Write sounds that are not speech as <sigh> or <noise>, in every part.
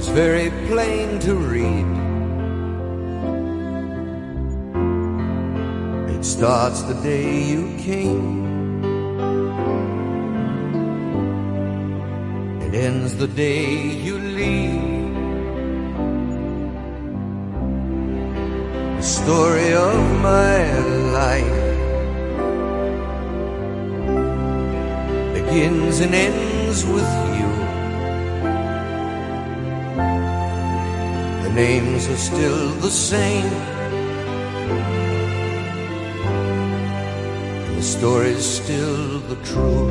is very plain to read. It starts the day you came. It ends the day you leave. The story of my life begins and ends with you. The names are still the same. And the story's still the truth.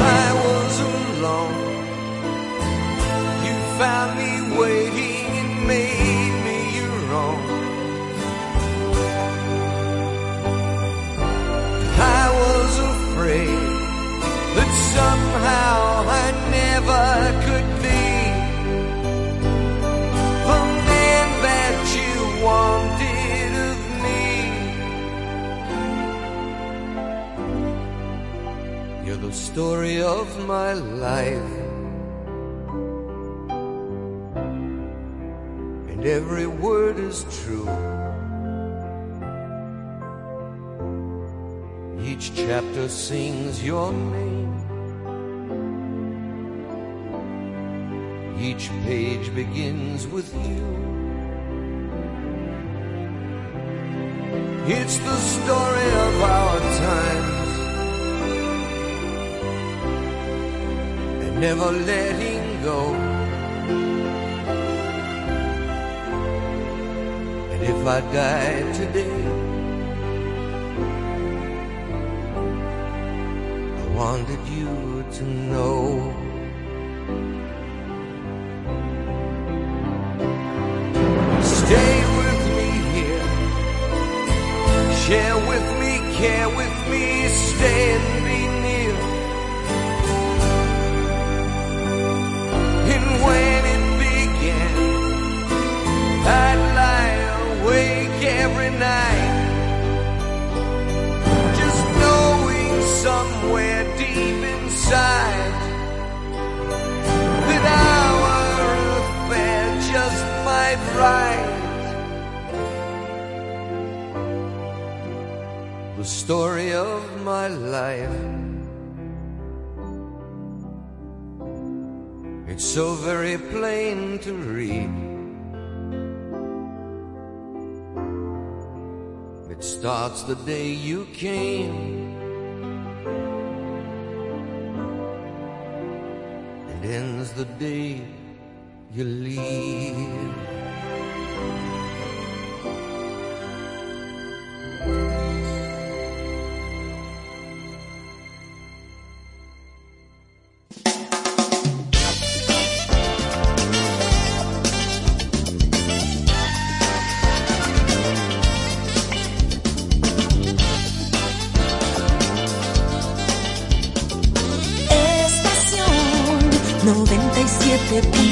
I was alone. You found me waiting and made somehow I never could be the man that you wanted of me. You're the story of my life. And every word is true. Each chapter sings your name. Each page begins with you. It's the story of our times and never letting go. And if I die today, I wanted you to know. Care with me, stay and be near. And when it began, I'd lie awake every night. Just knowing somewhere deep inside that our affair just might right. Story of my life. It's so very plain to read. It starts the day you came. and ends the day you leave. 97.7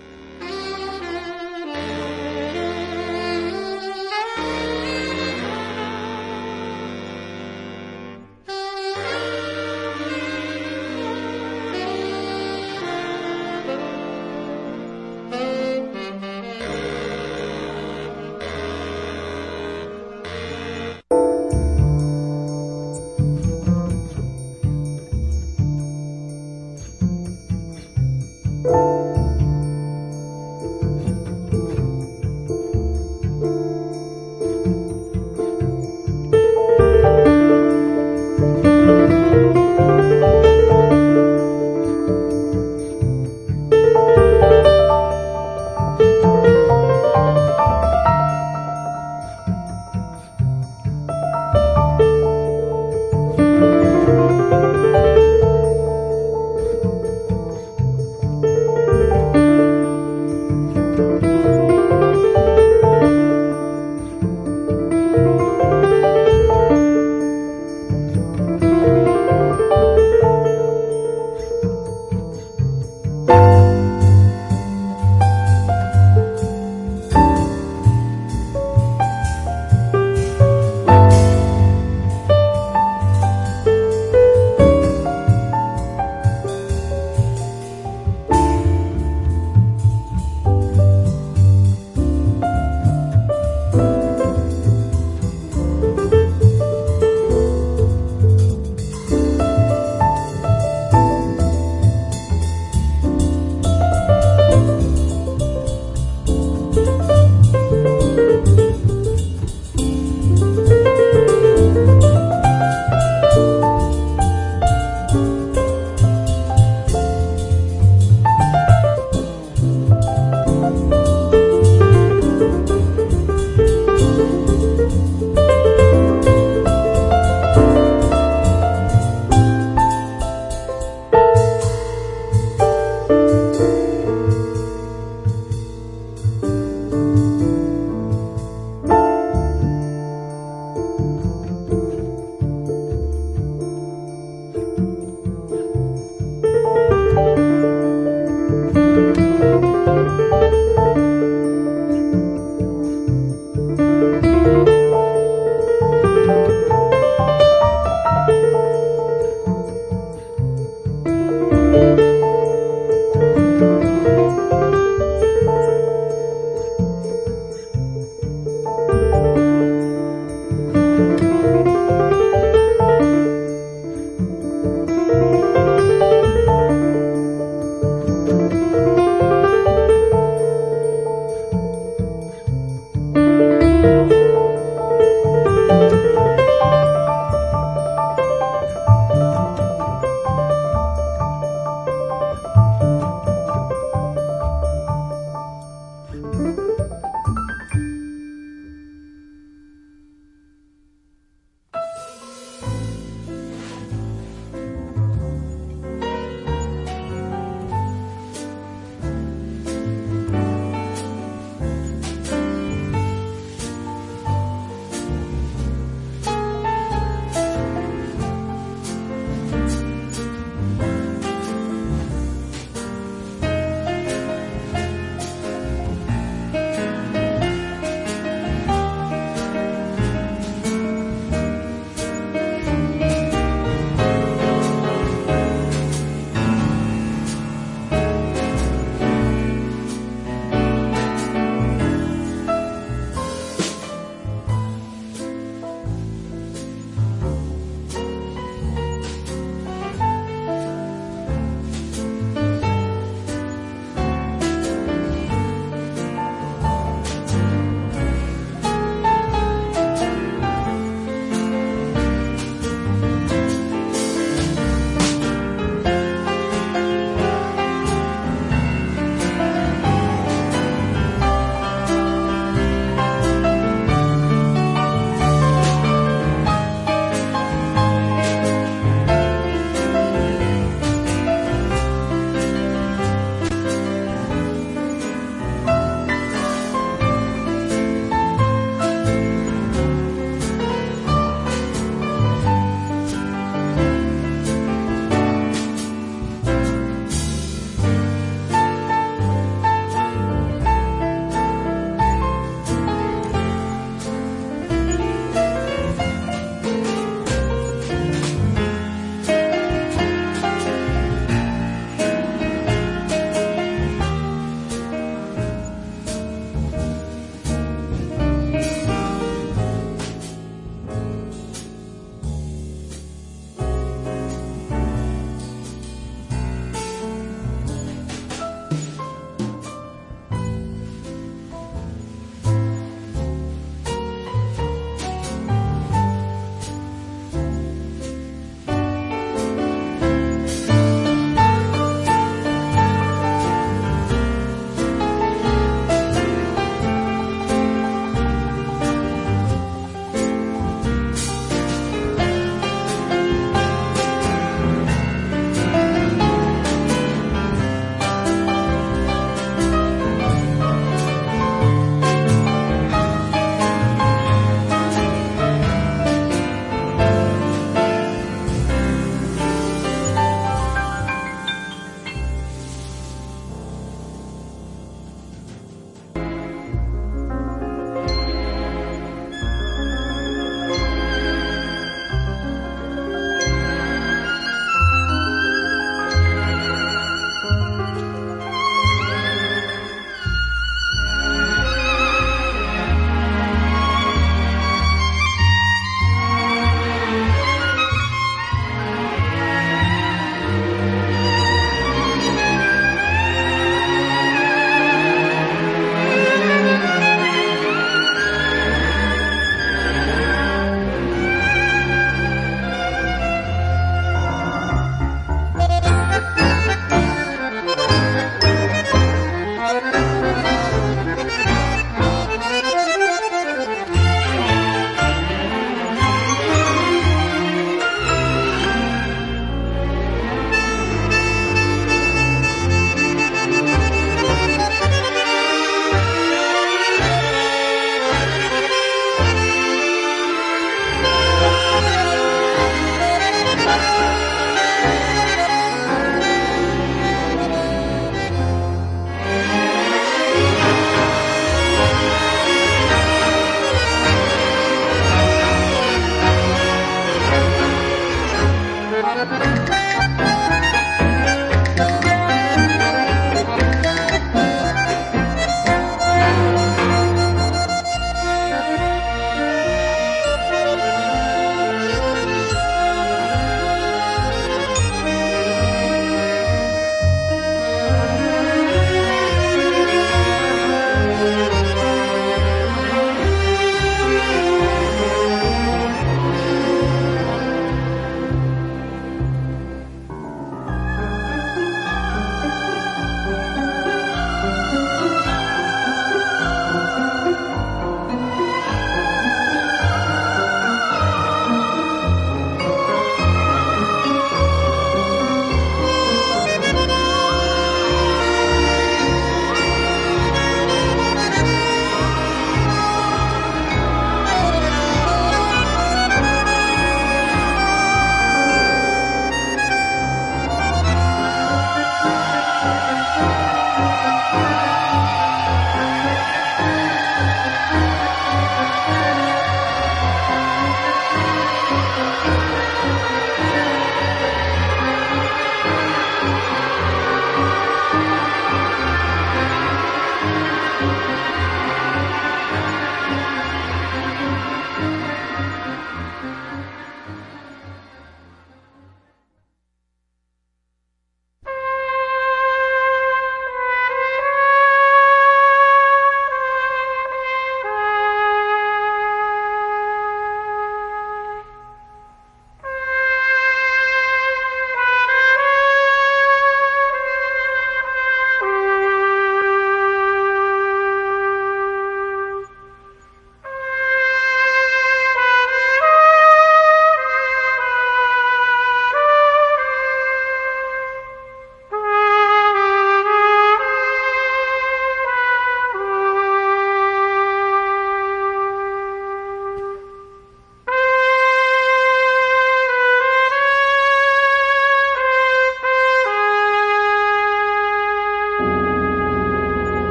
Música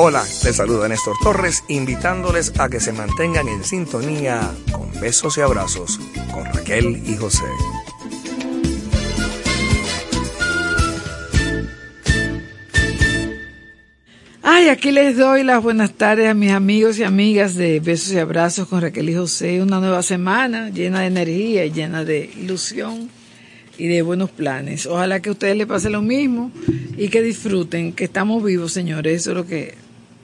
Hola, les saluda Néstor Torres, invitándoles a que se mantengan en sintonía con besos y abrazos con Raquel y José. Ay, aquí les doy las buenas tardes a mis amigos y amigas de Besos y Abrazos con Raquel y José. Una nueva semana llena de energía y llena de ilusión y de buenos planes. Ojalá que a ustedes les pase lo mismo y que disfruten, que estamos vivos, señores. Eso es lo que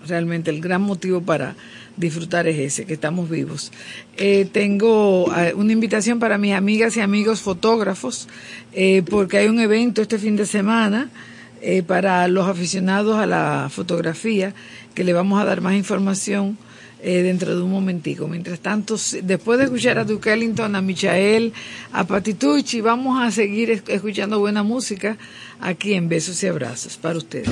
realmente el gran motivo para disfrutar es ese, que estamos vivos. Eh, tengo eh, una invitación para mis amigas y amigos fotógrafos, eh, porque hay un evento este fin de semana para los aficionados a la fotografía, que le vamos a dar más información dentro de un momentico. Mientras tanto, después de escuchar a Duke Ellington, a Michael, a Patitucci, vamos a seguir escuchando buena música aquí en Besos y Abrazos para ustedes.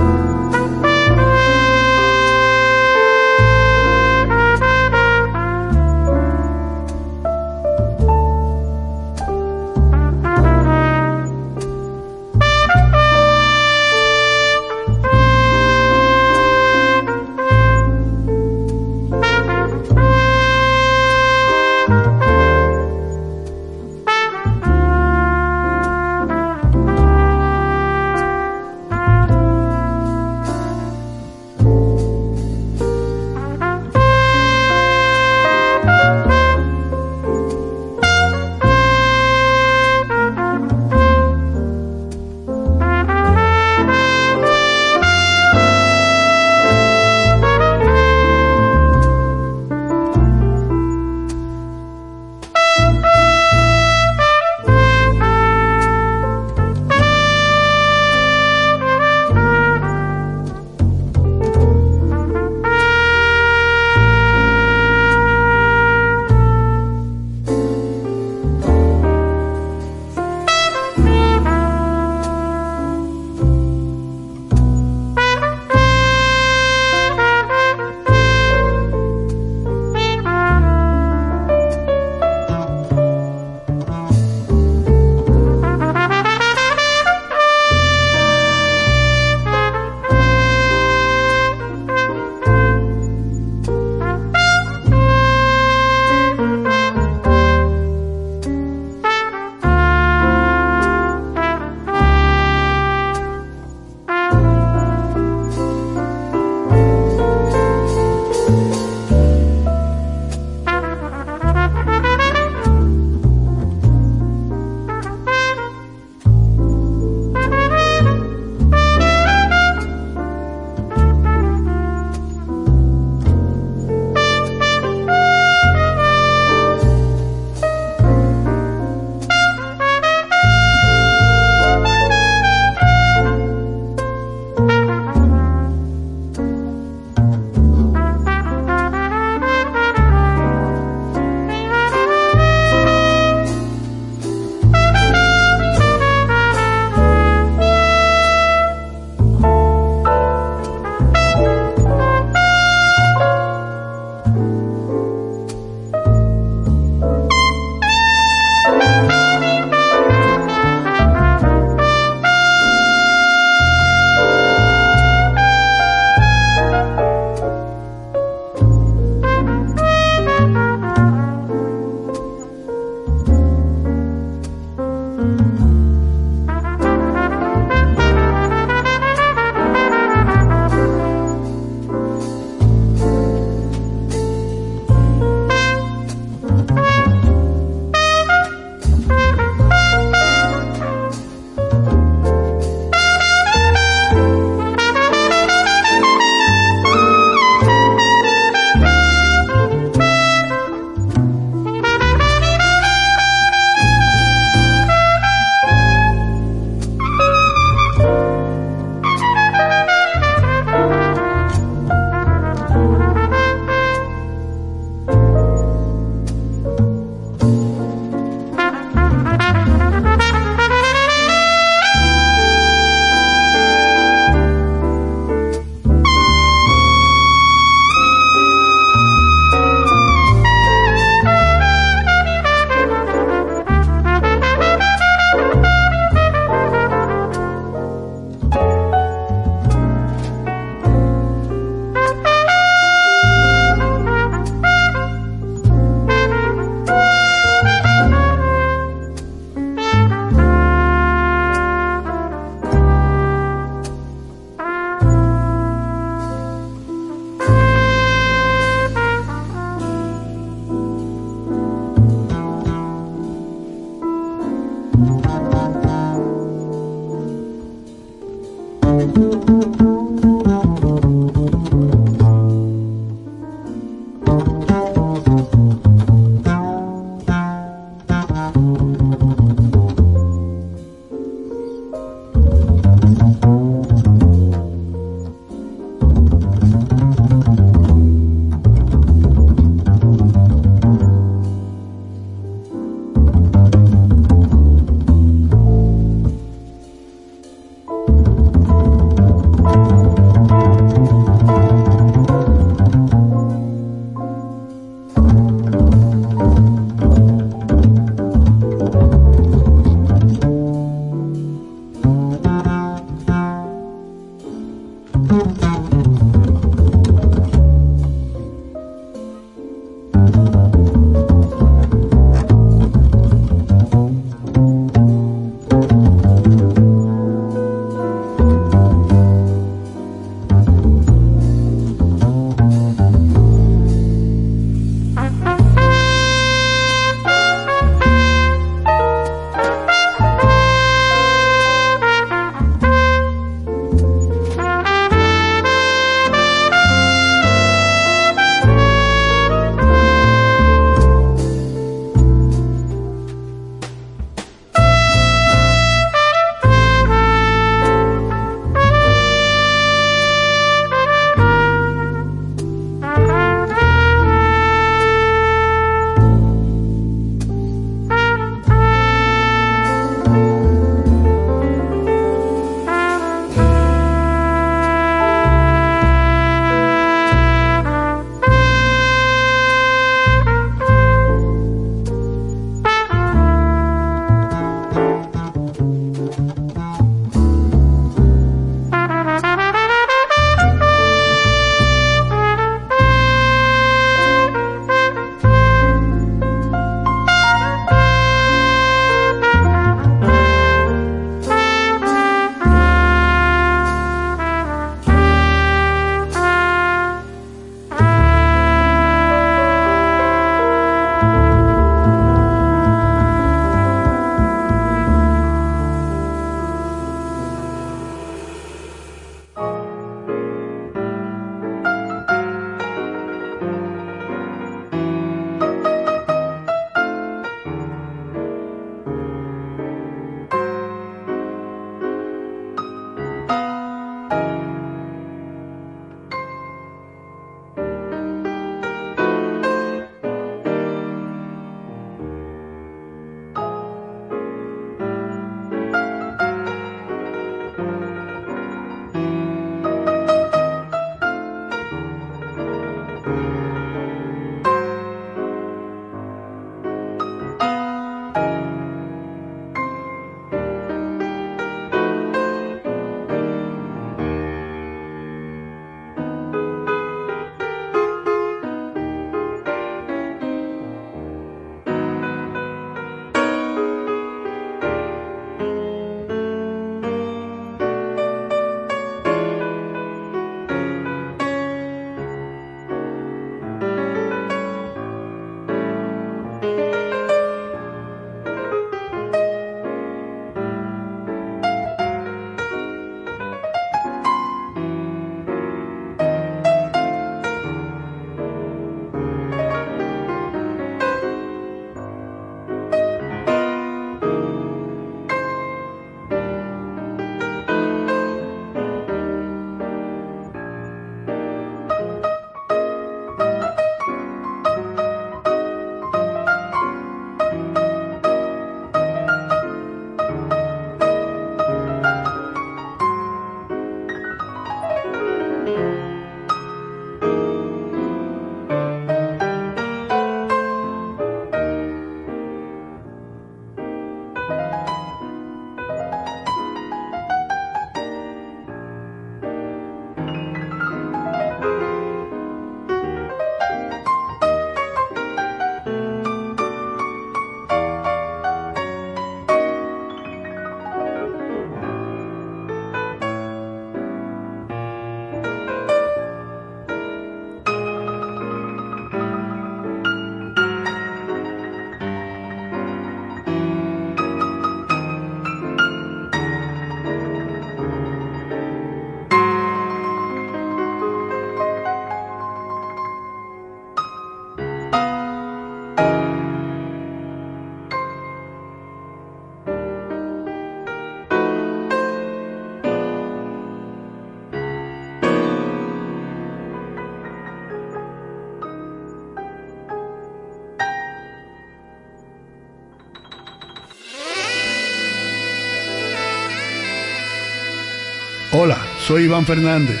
Soy Iván Fernández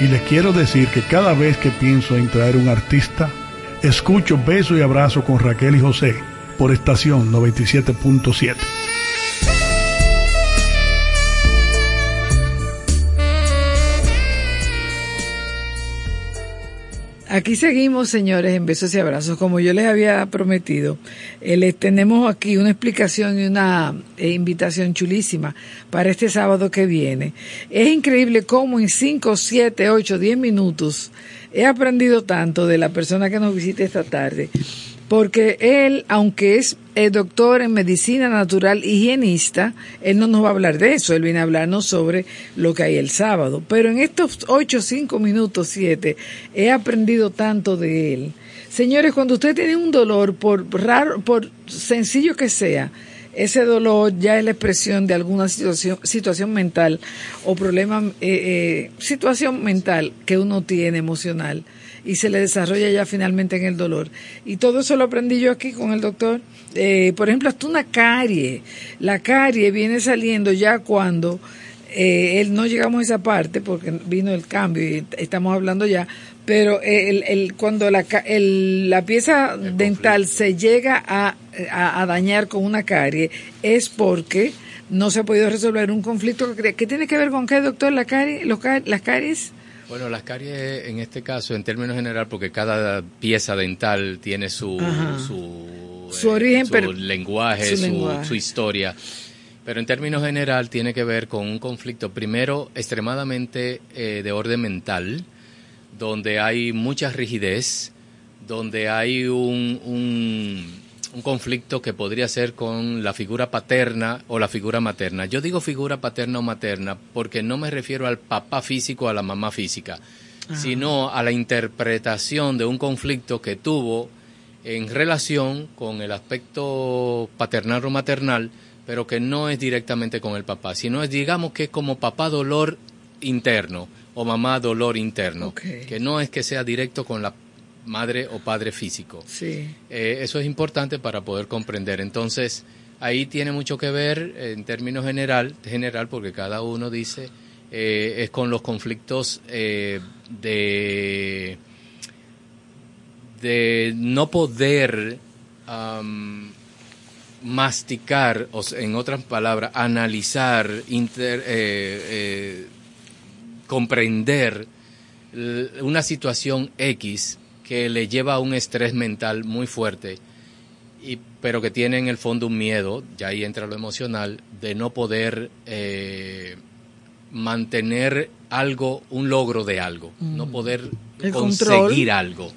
y les quiero decir que cada vez que pienso en traer un artista, escucho Beso y Abrazo con Raquel y José por estación 97.7. Aquí seguimos, señores, en besos y abrazos. Como yo les había prometido, eh, tenemos aquí una explicación y una eh, invitación chulísima para este sábado que viene. Es increíble cómo en 5, 7, 8, 10 minutos he aprendido tanto de la persona que nos visita esta tarde porque él, aunque es eh, doctor en medicina natural higienista, él no nos va a hablar de eso, él viene a hablarnos sobre lo que hay el sábado. Pero en estos ocho, cinco minutos, siete, he aprendido tanto de él. Señores, cuando usted tiene un dolor, por raro, por sencillo que sea, ese dolor ya es la expresión de alguna situación, situación mental o problema, eh, eh, situación mental que uno tiene emocional y se le desarrolla ya finalmente en el dolor. Y todo eso lo aprendí yo aquí con el doctor. Eh, por ejemplo, hasta una carie. La carie viene saliendo ya cuando eh, no llegamos a esa parte porque vino el cambio y estamos hablando ya, pero el, el, cuando la, el, la pieza dental se llega a, a, dañar con una carie es porque no se ha podido resolver un conflicto que, tiene que ver con qué, doctor, la carie, los, las caries. Bueno, las caries en este caso, en términos general, porque cada pieza dental tiene su, su, origen, su lenguaje, su, historia. Pero en términos general tiene que ver con un conflicto, primero, extremadamente eh, de orden mental, donde hay mucha rigidez, donde hay un un conflicto que podría ser con la figura paterna o la figura materna. Yo digo figura paterna o materna porque no me refiero al papá físico o a la mamá física, sino a la interpretación de un conflicto que tuvo en relación con el aspecto paternal o maternal, pero que no es directamente con el papá, sino es digamos que es como papá dolor interno o mamá dolor interno, que no es que sea directo con la madre o padre físico. Sí. Eh, eso es importante para poder comprender. Entonces, ahí tiene mucho que ver en términos general, general porque cada uno dice, eh, es con los conflictos eh, de, de no poder masticar, o en otras palabras, analizar, comprender una situación X que le lleva a un estrés mental muy fuerte, y, pero que tiene en el fondo un miedo, ya ahí entra lo emocional, de no poder eh, mantener algo, un logro de algo, no mm. poder conseguir algo,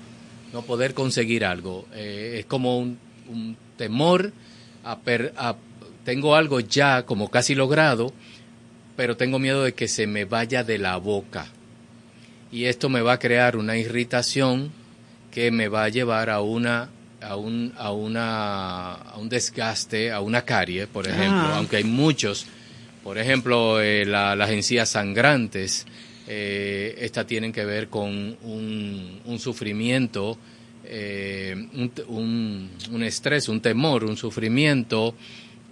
no poder conseguir algo. Eh, es como un, temor a, a, tengo algo ya como casi logrado, pero tengo miedo de que se me vaya de la boca. Y esto me va a crear una irritación que me va a llevar a una a un, a una a un desgaste, a una carie, por ejemplo, ah. aunque hay muchos, por ejemplo, eh, las encías sangrantes, eh, estas tienen que ver con un, un sufrimiento, eh, un, un, estrés, un temor, un sufrimiento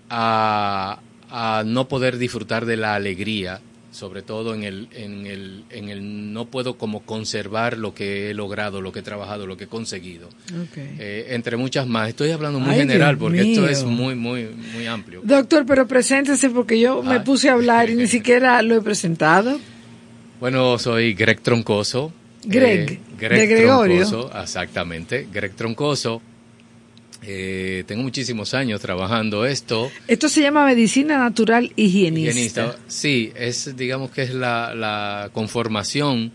a, a no poder disfrutar de la alegría sobre todo en el, en el, en el no puedo como conservar lo que he logrado, lo que he trabajado, lo que he conseguido. Eh, entre muchas más. Estoy hablando muy general porque esto es muy, muy, muy amplio. Doctor, pero preséntese porque yo me ah. puse a hablar y ni <laughs> siquiera lo he presentado. Bueno, soy Greg Troncoso. Greg, eh, de Gregorio. Troncoso, exactamente. Greg Troncoso, eh, tengo muchísimos años trabajando esto. Esto se llama medicina natural higienista. Sí, es digamos que es la, conformación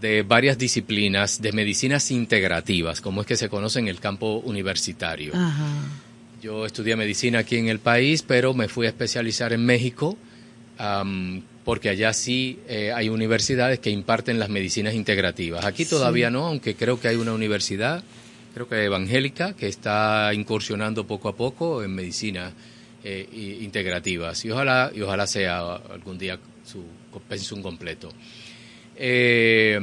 de varias disciplinas de medicinas integrativas, como es que se conoce en el campo universitario. Yo estudié medicina aquí en el país, pero me fui a especializar en México, porque allá sí eh, hay universidades que imparten las medicinas integrativas. Aquí todavía no, aunque creo que hay una universidad creo que evangélica, que está incursionando poco a poco en medicina eh, integrativas y ojalá, y ojalá sea algún día su pensum completo. Eh,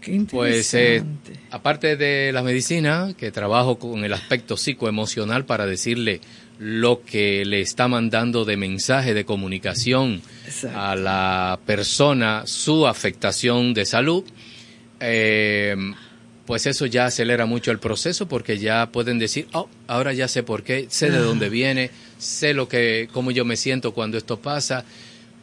Qué Pues eh, aparte de la medicina, que trabajo con el aspecto psicoemocional para decirle lo que le está mandando de mensaje de comunicación Exacto. a la persona, su afectación de salud, eh, pues eso ya acelera mucho el proceso porque ya pueden decir, oh, ahora ya sé por qué, sé de dónde viene, sé lo que, cómo yo me siento cuando esto pasa,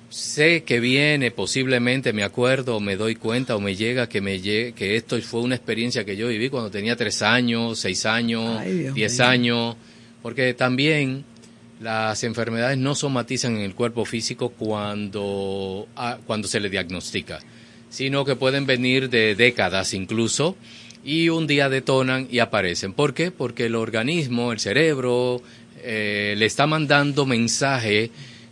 sé que viene, posiblemente me acuerdo, o me doy cuenta o me llega que me que esto fue una experiencia que yo viví cuando tenía tres años, seis años, Ay, diez mío. años, porque también las enfermedades no somatizan en el cuerpo físico cuando, ah, cuando se le diagnostica, sino que pueden venir de décadas incluso y un día detonan y aparecen. ¿Por qué? Porque el organismo, el cerebro, eh, le está mandando mensaje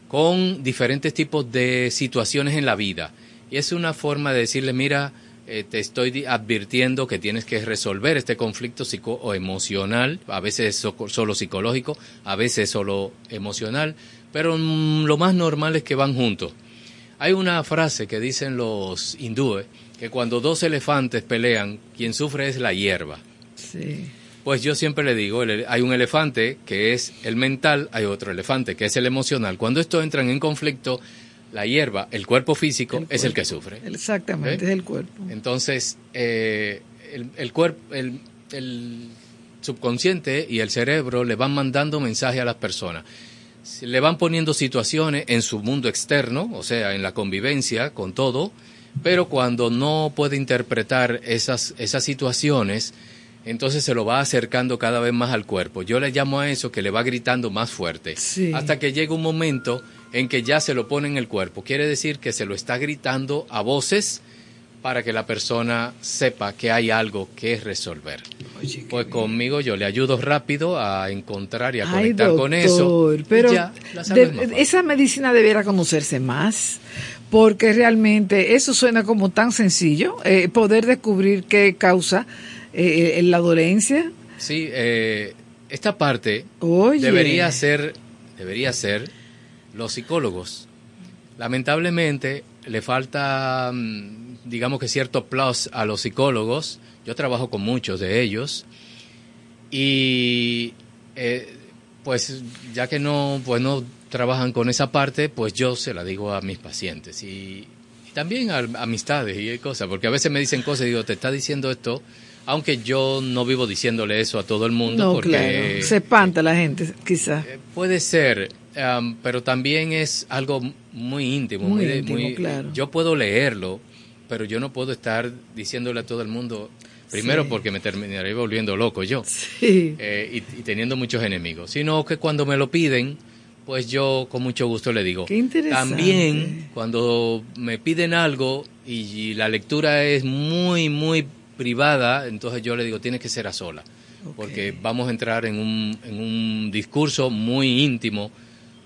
con diferentes tipos de situaciones en la vida. Y es una forma de decirle, mira, eh, te estoy advirtiendo que tienes que resolver este conflicto psico o emocional, a veces so- solo psicológico, a veces solo emocional, pero mm, lo más normal es que van juntos. Hay una frase que dicen los hindúes, que cuando dos elefantes pelean, quien sufre es la hierba. Sí. Pues yo siempre le digo, hay un elefante que es el mental, hay otro elefante que es el emocional. Cuando estos entran en conflicto, la hierba, el cuerpo físico, El es el que sufre. Exactamente, es el cuerpo. Entonces, eh, el, el cuerpo, el, el subconsciente y el cerebro le van mandando mensajes a las personas. Se Le van poniendo situaciones en su mundo externo, o sea, en la convivencia con todo, pero cuando no puede interpretar esas, esas situaciones, entonces se lo va acercando cada vez más al cuerpo. Yo le llamo a eso que le va gritando más fuerte, Sí. hasta que llega un momento en que ya se lo pone en el cuerpo. Quiere decir que se lo está gritando a voces para que la persona sepa que hay algo que resolver. Oye, Pues bien. conmigo yo le ayudo rápido a encontrar y a Ay, conectar doctor, con eso. pero ya, de- esa medicina debiera conocerse más, porque realmente eso suena como tan sencillo, eh, poder descubrir qué causa eh, la dolencia. Sí, eh, esta parte Oye. debería ser, debería ser los psicólogos. Lamentablemente le falta, mm, digamos que cierto plus a los psicólogos. Yo trabajo con muchos de ellos y eh, pues ya que no, pues no trabajan con esa parte, pues yo se la digo a mis pacientes y, y también a, a amistades y cosas, porque a veces me dicen cosas y digo, te está diciendo esto, aunque yo no vivo diciéndole eso a todo el mundo, No, porque claro, se espanta la gente, quizás. eh, Puede ser, am, pero también es algo muy íntimo. Muy de- íntimo, claro. Yo puedo leerlo, pero yo no puedo estar diciéndole a todo el mundo, primero Sí. porque me terminaré volviendo loco yo, Sí. eh, y, y teniendo muchos enemigos, sino que cuando me lo piden, pues yo con mucho gusto le digo. Qué interesante. También cuando me piden algo y, y la lectura es muy, muy privada, entonces yo le digo, tiene que ser a sola porque vamos a entrar en un, en un discurso muy íntimo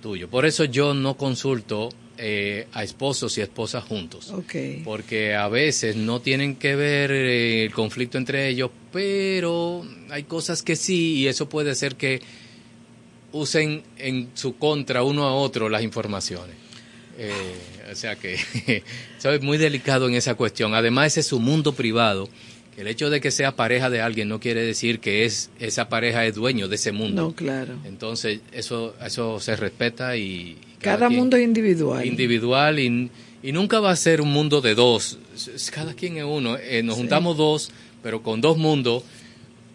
tuyo. Por eso yo no consulto eh, a esposos y esposas juntos, porque a veces no tienen que ver eh, el conflicto entre ellos, pero hay cosas que sí, y eso puede ser que usen en su contra uno a otro las informaciones. Eh, o sea que <laughs> soy muy delicado en esa cuestión. Además, ese es su mundo privado. El hecho de que sea pareja de alguien no quiere decir que es esa pareja es dueño de ese mundo. No, claro. Entonces, eso eso se respeta y Cada mundo es individual. individual y, y nunca va a ser un mundo de dos. Cada quien es uno. Eh, nos Sí. juntamos dos, pero con dos mundos,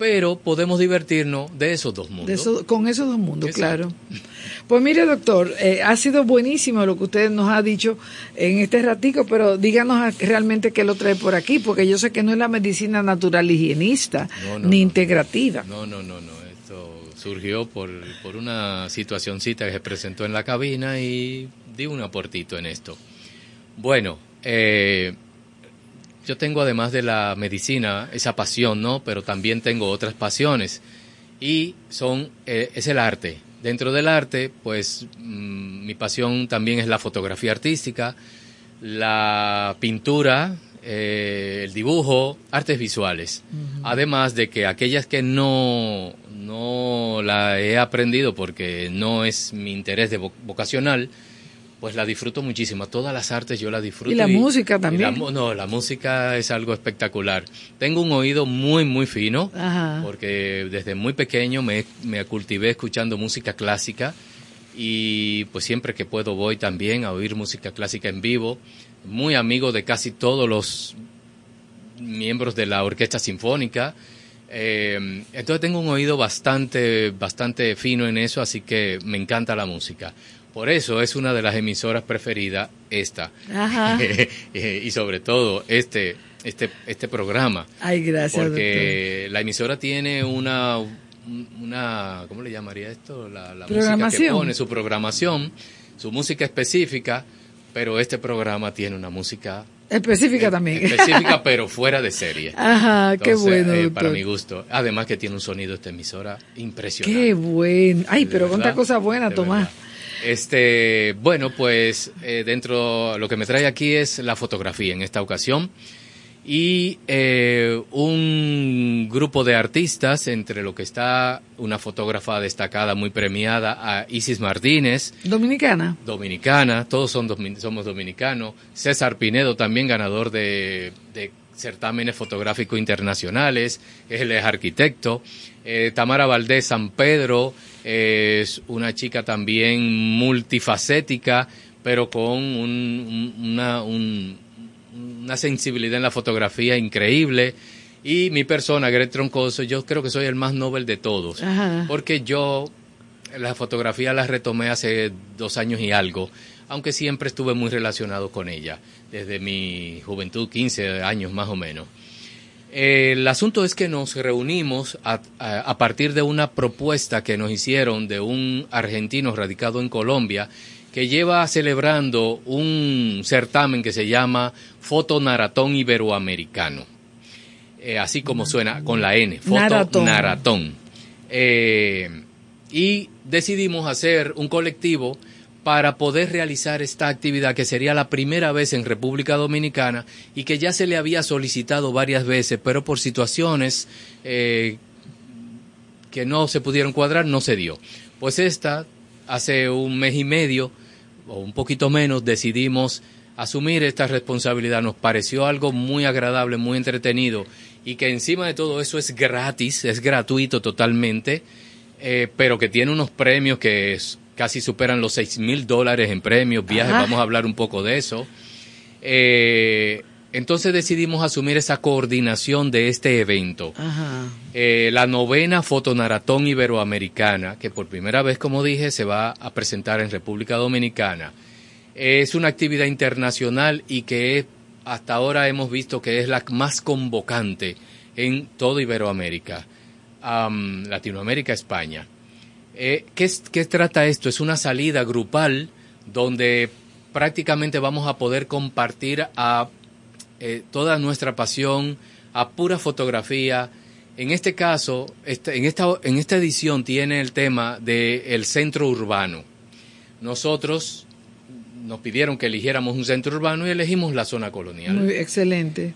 pero podemos divertirnos de esos dos mundos. De eso- con esos dos mundos, Exacto. claro. Pues mire, doctor, eh, ha sido buenísimo lo que usted nos ha dicho en este ratico, pero díganos realmente qué lo trae por aquí, porque yo sé que no es la medicina natural higienista, No, no, ni no. integrativa. No, no, no, no. Esto surgió por, por una situacioncita que se presentó en la cabina y di un aportito en esto. Bueno, eh, yo tengo además de la medicina esa pasión, ¿no? Pero también tengo otras pasiones y son eh, es el arte. Dentro del arte, pues mm, mi pasión también es la fotografía artística, la pintura, eh, el dibujo, artes visuales. Además de que aquellas que no, no la he aprendido porque no es mi interés de vo- vocacional, pues la disfruto muchísimo. Todas las artes yo las disfruto. Y la música también. la no, la música es algo espectacular. Tengo un oído muy, muy fino, Ajá. porque desde muy pequeño me, me cultivé escuchando música clásica y pues siempre que puedo voy también a oír música clásica en vivo. Muy amigo de casi todos los miembros de la orquesta sinfónica. Eh, entonces tengo un oído bastante, bastante fino en eso, así que me encanta la música. Por eso es una de las emisoras preferidas esta. Ajá. <laughs> y sobre todo este, este, este programa. Ay, gracias, Porque la emisora tiene una, una, ¿cómo le llamaría esto? La, la música que pone, su programación, su música específica, pero este programa tiene una música Específica también. específica, <laughs> pero fuera de serie. Ajá, qué Entonces, bueno, eh, para mi gusto. Además que tiene un sonido esta emisora impresionante. Qué bueno. Ay, pero cuánta cosa buena, Tomás. verdad. Este, bueno, pues eh, dentro lo que me trae aquí es la fotografía en esta ocasión y eh, un grupo de artistas entre lo que está una fotógrafa destacada muy premiada a Isis Martínez Dominicana. dominicana, todos son domin- somos dominicanos. César Pinedo, también ganador de, de certámenes fotográficos internacionales, él es arquitecto. Eh, Tamara Valdés San Pedro es una chica también multifacética, pero con un- un- una, un- una sensibilidad en la fotografía increíble. Y mi persona, Greg Troncoso, yo creo que soy el más noble de todos. Ajá. Porque yo la fotografía la retomé hace dos años y algo, aunque siempre estuve muy relacionado con ella, desde mi juventud, 15 años más o menos. El asunto es que nos reunimos a, a- a partir de una propuesta que nos hicieron de un argentino radicado en Colombia que lleva celebrando un certamen que se llama Fotonaratón Iberoamericano. Eh, así como suena con la N, Naratón. Fotonaratón. Eh, y decidimos hacer un colectivo para poder realizar esta actividad que sería la primera vez en República Dominicana y que ya se le había solicitado varias veces, pero por situaciones eh, que no se pudieron cuadrar no se dio. Pues esta, hace un mes y medio o un poquito menos, decidimos asumir esta responsabilidad. Nos pareció algo muy agradable, muy entretenido y que encima de todo eso es gratis, es gratuito totalmente, eh, pero que tiene unos premios que es- casi superan los seis mil dólares en premios, viajes, vamos a hablar un poco de eso. Eh, entonces decidimos asumir esa coordinación de este evento. Ajá. Eh, la novena fotonaratón iberoamericana, que por primera vez, como dije, se va a presentar en República Dominicana. Es una actividad internacional y que es- hasta ahora hemos visto que es la más convocante en toda Iberoamérica, am, Latinoamérica, España. Eh, ¿qué, qué trata esto? Es una salida grupal donde prácticamente vamos a poder compartir a eh, toda nuestra pasión a pura fotografía. En este caso, este- en, esta, en esta edición tiene el tema del centro urbano. Nosotros nos pidieron que eligiéramos un centro urbano y elegimos la zona colonial Muy excelente.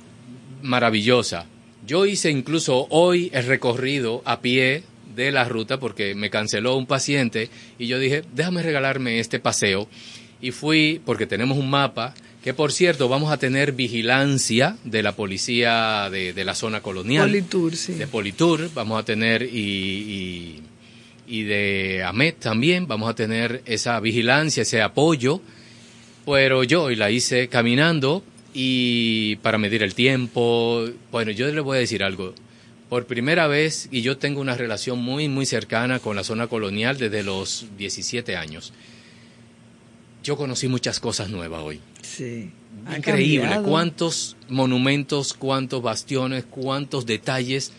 maravillosa. Yo hice incluso hoy el recorrido a pie de la ruta porque me canceló un paciente y yo dije, déjame regalarme este paseo. Y fui, porque tenemos un mapa, que por cierto vamos a tener vigilancia de la policía de, de la zona colonial. Politur, sí. De Politur, vamos a tener y, y, y de AMET también, vamos a tener esa vigilancia, ese apoyo pero yo hoy la hice caminando y para medir el tiempo. Bueno, yo le voy a decir algo. Por primera vez, y yo tengo una relación muy, muy cercana con la zona colonial desde los 17 años. Yo conocí muchas cosas nuevas hoy. Sí. Ha Increíble. cambiado. Cuántos monumentos, cuántos bastiones, cuántos detalles.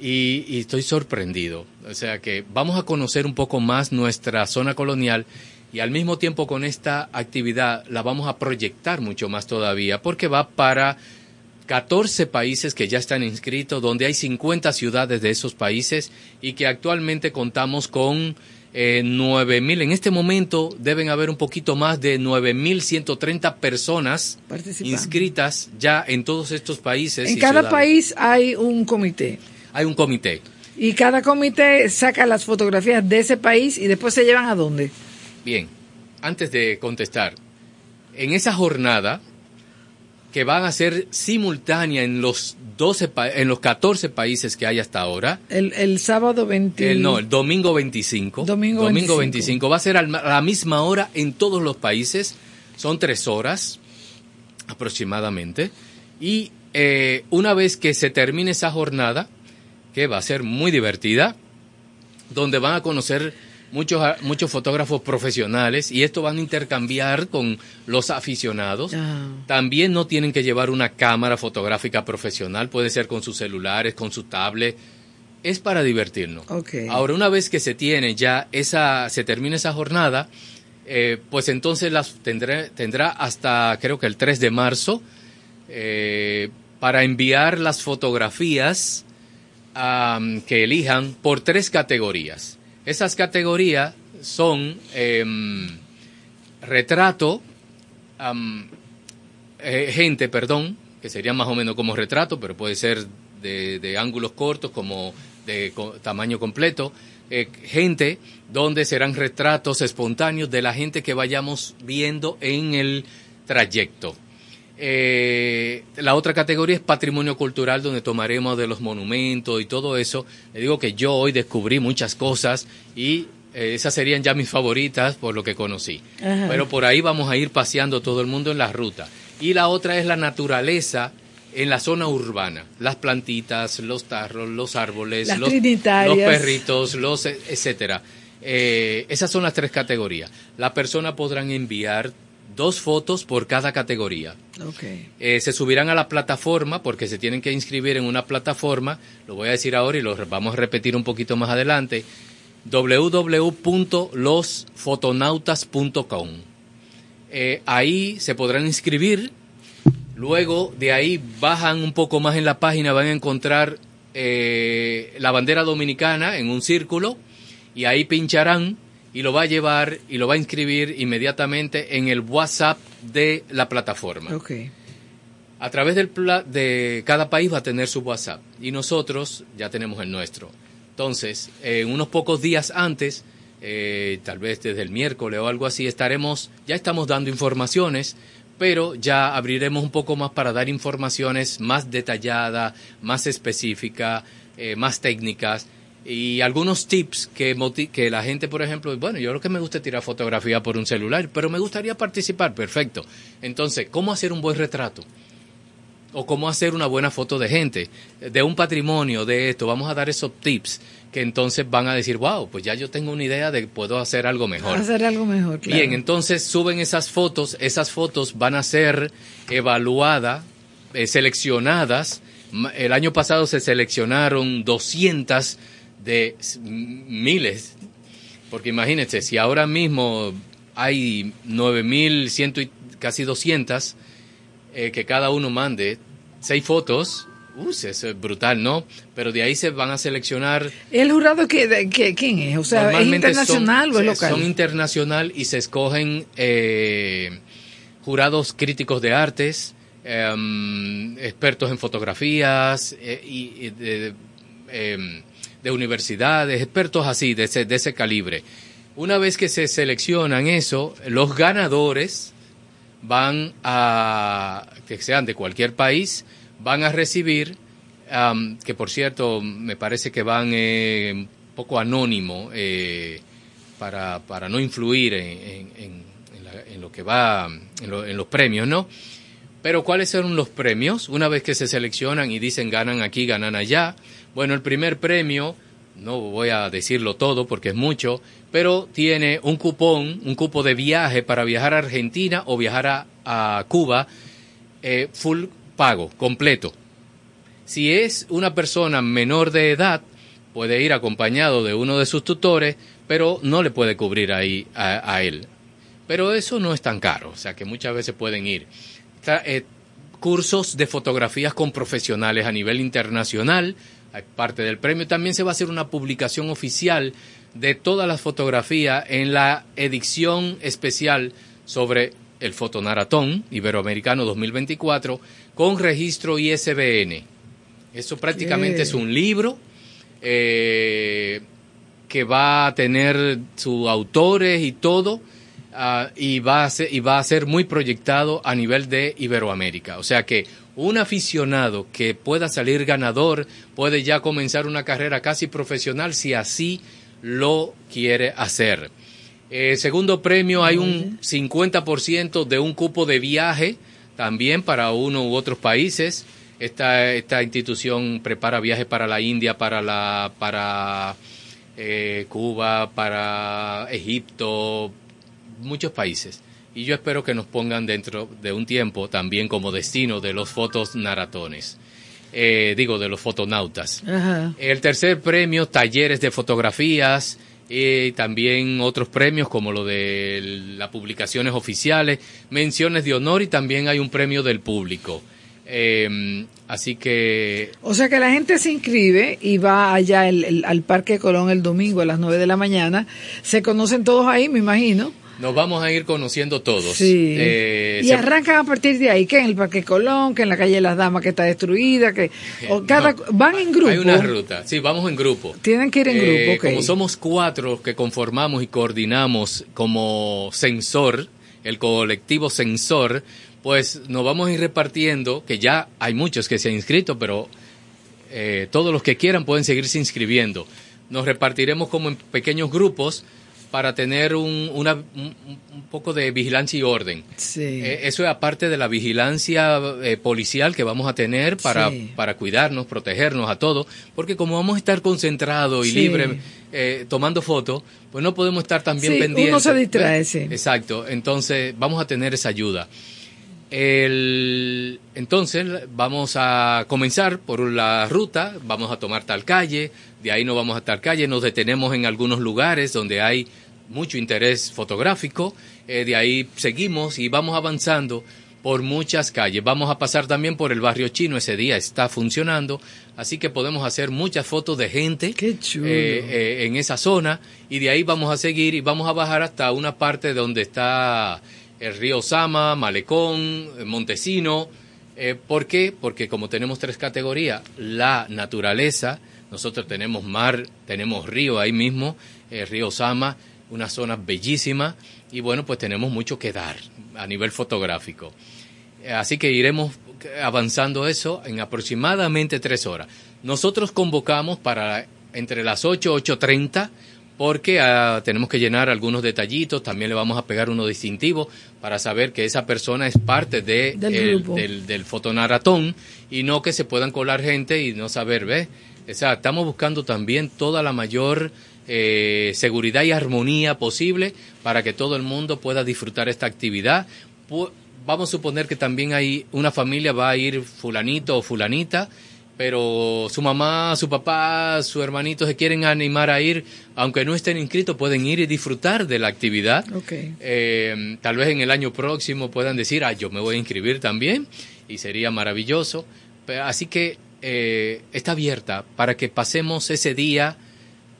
Y, y estoy sorprendido. O sea que vamos a conocer un poco más nuestra zona colonial y al mismo tiempo con esta actividad la vamos a proyectar mucho más todavía porque va para 14 países que ya están inscritos, donde hay 50 ciudades de esos países y que actualmente contamos con eh, 9.000. En este momento deben haber un poquito más de 9.130 personas inscritas ya en todos estos países. En y cada ciudades. país hay un comité. hay un comité. Y cada comité saca las fotografías de ese país y después se llevan a dónde. Bien, antes de contestar, en esa jornada que van a ser simultánea en los 12 pa- en los 14 países que hay hasta ahora. El, el sábado 20. El, no, el domingo 25. Domingo 25. 25. Va a ser a la misma hora en todos los países. Son tres horas aproximadamente. Y eh, una vez que se termine esa jornada, que va a ser muy divertida, donde van a conocer muchos, a- muchos fotógrafos profesionales y esto van a intercambiar con los aficionados. Ah, También no tienen que llevar una cámara fotográfica profesional, puede ser con sus celulares, con su tablet. Es para divertirnos. Ahora, una vez que se tiene ya esa, se termina esa jornada, eh, pues entonces las tendré- tendrá hasta creo que el 3 de marzo eh, para enviar las fotografías am, que elijan por tres categorías. Esas categorías son em, retrato, eh, gente, perdón, que sería más o menos como retrato, pero puede ser de, ángulos cortos como de tamaño completo. Eh, gente donde serán retratos espontáneos de la gente que vayamos viendo en el trayecto. Eh, la otra categoría es patrimonio cultural, donde tomaremos de los monumentos y todo eso. Le digo que yo hoy descubrí muchas cosas y eh, esas serían ya mis favoritas por lo que conocí. Ajá. Pero por ahí vamos a ir paseando todo el mundo en la ruta. Y la otra es la naturaleza en la zona urbana. Las plantitas, los tarros, los árboles, Las los, perritos, los e- etcétera. Eh, esas son las tres categorías. La persona podrán enviar dos fotos por cada categoría. ok. Eh, se subirán a la plataforma porque se tienen que inscribir en una plataforma. Lo voy a decir ahora y lo vamos a repetir un poquito más adelante. www.losfotonautas.com. Eh, ahí se podrán inscribir. Luego de ahí bajan un poco más en la página, van a encontrar eh, la bandera dominicana en un círculo y ahí pincharán y lo va a llevar y lo va a inscribir inmediatamente en el WhatsApp de la plataforma. Ok. A través del pla- de cada país va a tener su WhatsApp y nosotros ya tenemos el nuestro. Entonces, eh, unos pocos días antes, eh, tal vez desde el miércoles o algo así, estaremos, ya estamos dando informaciones, pero ya abriremos un poco más para dar informaciones más detalladas, más específicas, eh, más técnicas y algunos tips que, moti- que la gente, por ejemplo, bueno, yo lo que me gusta es tirar fotografía por un celular, pero me gustaría participar, perfecto. Entonces, ¿cómo hacer un buen retrato? o cómo hacer una buena foto de gente, de un patrimonio, de esto. Vamos a dar esos tips que entonces van a decir, wow, pues ya yo tengo una idea de que puedo hacer algo mejor. Hacer algo mejor, claro. Bien, entonces suben esas fotos, esas fotos van a ser evaluadas, eh, seleccionadas. El año pasado se seleccionaron 200 de miles, porque imagínense, si ahora mismo hay 9.100 y casi 200, eh, que cada uno mande seis fotos, eso es brutal, ¿no? Pero de ahí se van a seleccionar ¿El jurado que, de- que- quién es? O sea, ¿es internacional son, o es local? Son internacional y se escogen eh, jurados críticos de artes, em, expertos en fotografías eh, y, y de, de universidades, expertos así, de ese, de ese calibre. Una vez que se seleccionan eso, los ganadores van a, que sean de cualquier país, van a recibir, que por cierto me parece que van eh, un poco anónimo eh, para, para no influir en, en- lo que va, en los premios, ¿no? Pero ¿cuáles son los premios? Una vez que se seleccionan y dicen ganan aquí, ganan allá. Bueno, el primer premio, no voy a decirlo todo porque es mucho, pero tiene un cupón, un cupo de viaje para viajar a Argentina o viajar a, a Cuba, eh, full pago, completo. Si es una persona menor de edad, puede ir acompañado de uno de sus tutores, pero no le puede cubrir ahí a, él. Pero eso no es tan caro, o sea que muchas veces pueden ir. Eh, cursos de fotografías con profesionales a nivel internacional, parte del premio. También se va a hacer una publicación oficial de todas las fotografías en la edición especial sobre el Fotonaratón Iberoamericano 2024 con registro ISBN. Eso prácticamente ¿Qué? es un libro eh, que va a tener sus autores y todo ah, y, va a ser, y va a ser muy proyectado a nivel de Iberoamérica. O sea que un aficionado que pueda salir ganador puede ya comenzar una carrera casi profesional si así lo quiere hacer. Eh, segundo premio, hay un 50% de un cupo de viaje también para uno u otros países. Esta, esta institución prepara viajes para la India, para, la, para eh, Cuba, para Egipto, muchos países. Y yo espero que nos pongan dentro de un tiempo también como destino de los fotos naratones. Eh, digo, de los fotonautas. Ajá. El tercer premio, talleres de fotografías y también otros premios como lo de las publicaciones oficiales, menciones de honor y también hay un premio del público. Eh, así que O sea que la gente se inscribe y va allá el- el- al Parque Colón el domingo a las 9 de la mañana. Se conocen todos ahí, me imagino. Nos vamos a ir conociendo todos. Sí. Eh, y se- arrancan a partir de ahí, que en el Parque Colón, que en la calle de las Damas que está destruida, que o cada No. van en grupo. Hay una ruta, sí, vamos en grupo. Tienen que ir en Eh, grupo, ok. Como somos cuatro que conformamos y coordinamos como sensor, el colectivo sensor, pues nos vamos a ir repartiendo, que ya hay muchos que se han inscrito, pero eh, todos los que quieran pueden seguirse inscribiendo. Nos repartiremos como en pequeños grupos para tener un, una- un- un poco de vigilancia y orden. Sí. Eh, eso es aparte de la vigilancia eh, policial que vamos a tener para, Sí. para cuidarnos, protegernos a todos, porque como vamos a estar concentrados y Sí. libres eh, tomando fotos, pues no podemos estar también Sí, uno pendientes. se distrae, sí. Exacto, entonces vamos a tener esa ayuda. El, entonces vamos a comenzar por la ruta, vamos a tomar tal calle, de ahí nos vamos a tal calle, nos detenemos en algunos lugares donde hay mucho interés fotográfico, eh, de ahí seguimos y vamos avanzando por muchas calles. Vamos a pasar también por el barrio chino, ese día está funcionando, así que podemos hacer muchas fotos de gente eh, eh, en esa zona y de ahí vamos a seguir y vamos a bajar hasta una parte donde está el río Sama, Malecón, Montesino. Eh, ¿Por qué? Porque como tenemos tres categorías, la naturaleza, nosotros tenemos mar, tenemos río ahí mismo, el río Sama, una zona bellísima y bueno, pues tenemos mucho que dar a nivel fotográfico. Eh, Así que iremos avanzando eso en aproximadamente tres horas. Nosotros convocamos para entre las 8 y 8.30 porque ah, tenemos que llenar algunos detallitos, también le vamos a pegar uno distintivo para saber que esa persona es parte de Del el- del, del fotonaratón y no que se puedan colar gente y no saber, ¿ves? O sea, estamos buscando también toda la mayor eh, seguridad y armonía posible para que todo el mundo pueda disfrutar esta actividad. Pu- Vamos a suponer que también hay una familia, va a ir fulanito o fulanita, pero su mamá, su papá, su hermanito se quieren animar a ir, aunque no estén inscritos, pueden ir y disfrutar de la actividad. Eh, tal vez en el año próximo puedan decir, ah, yo me voy a inscribir también y sería maravilloso. Así que eh, está abierta para que pasemos ese día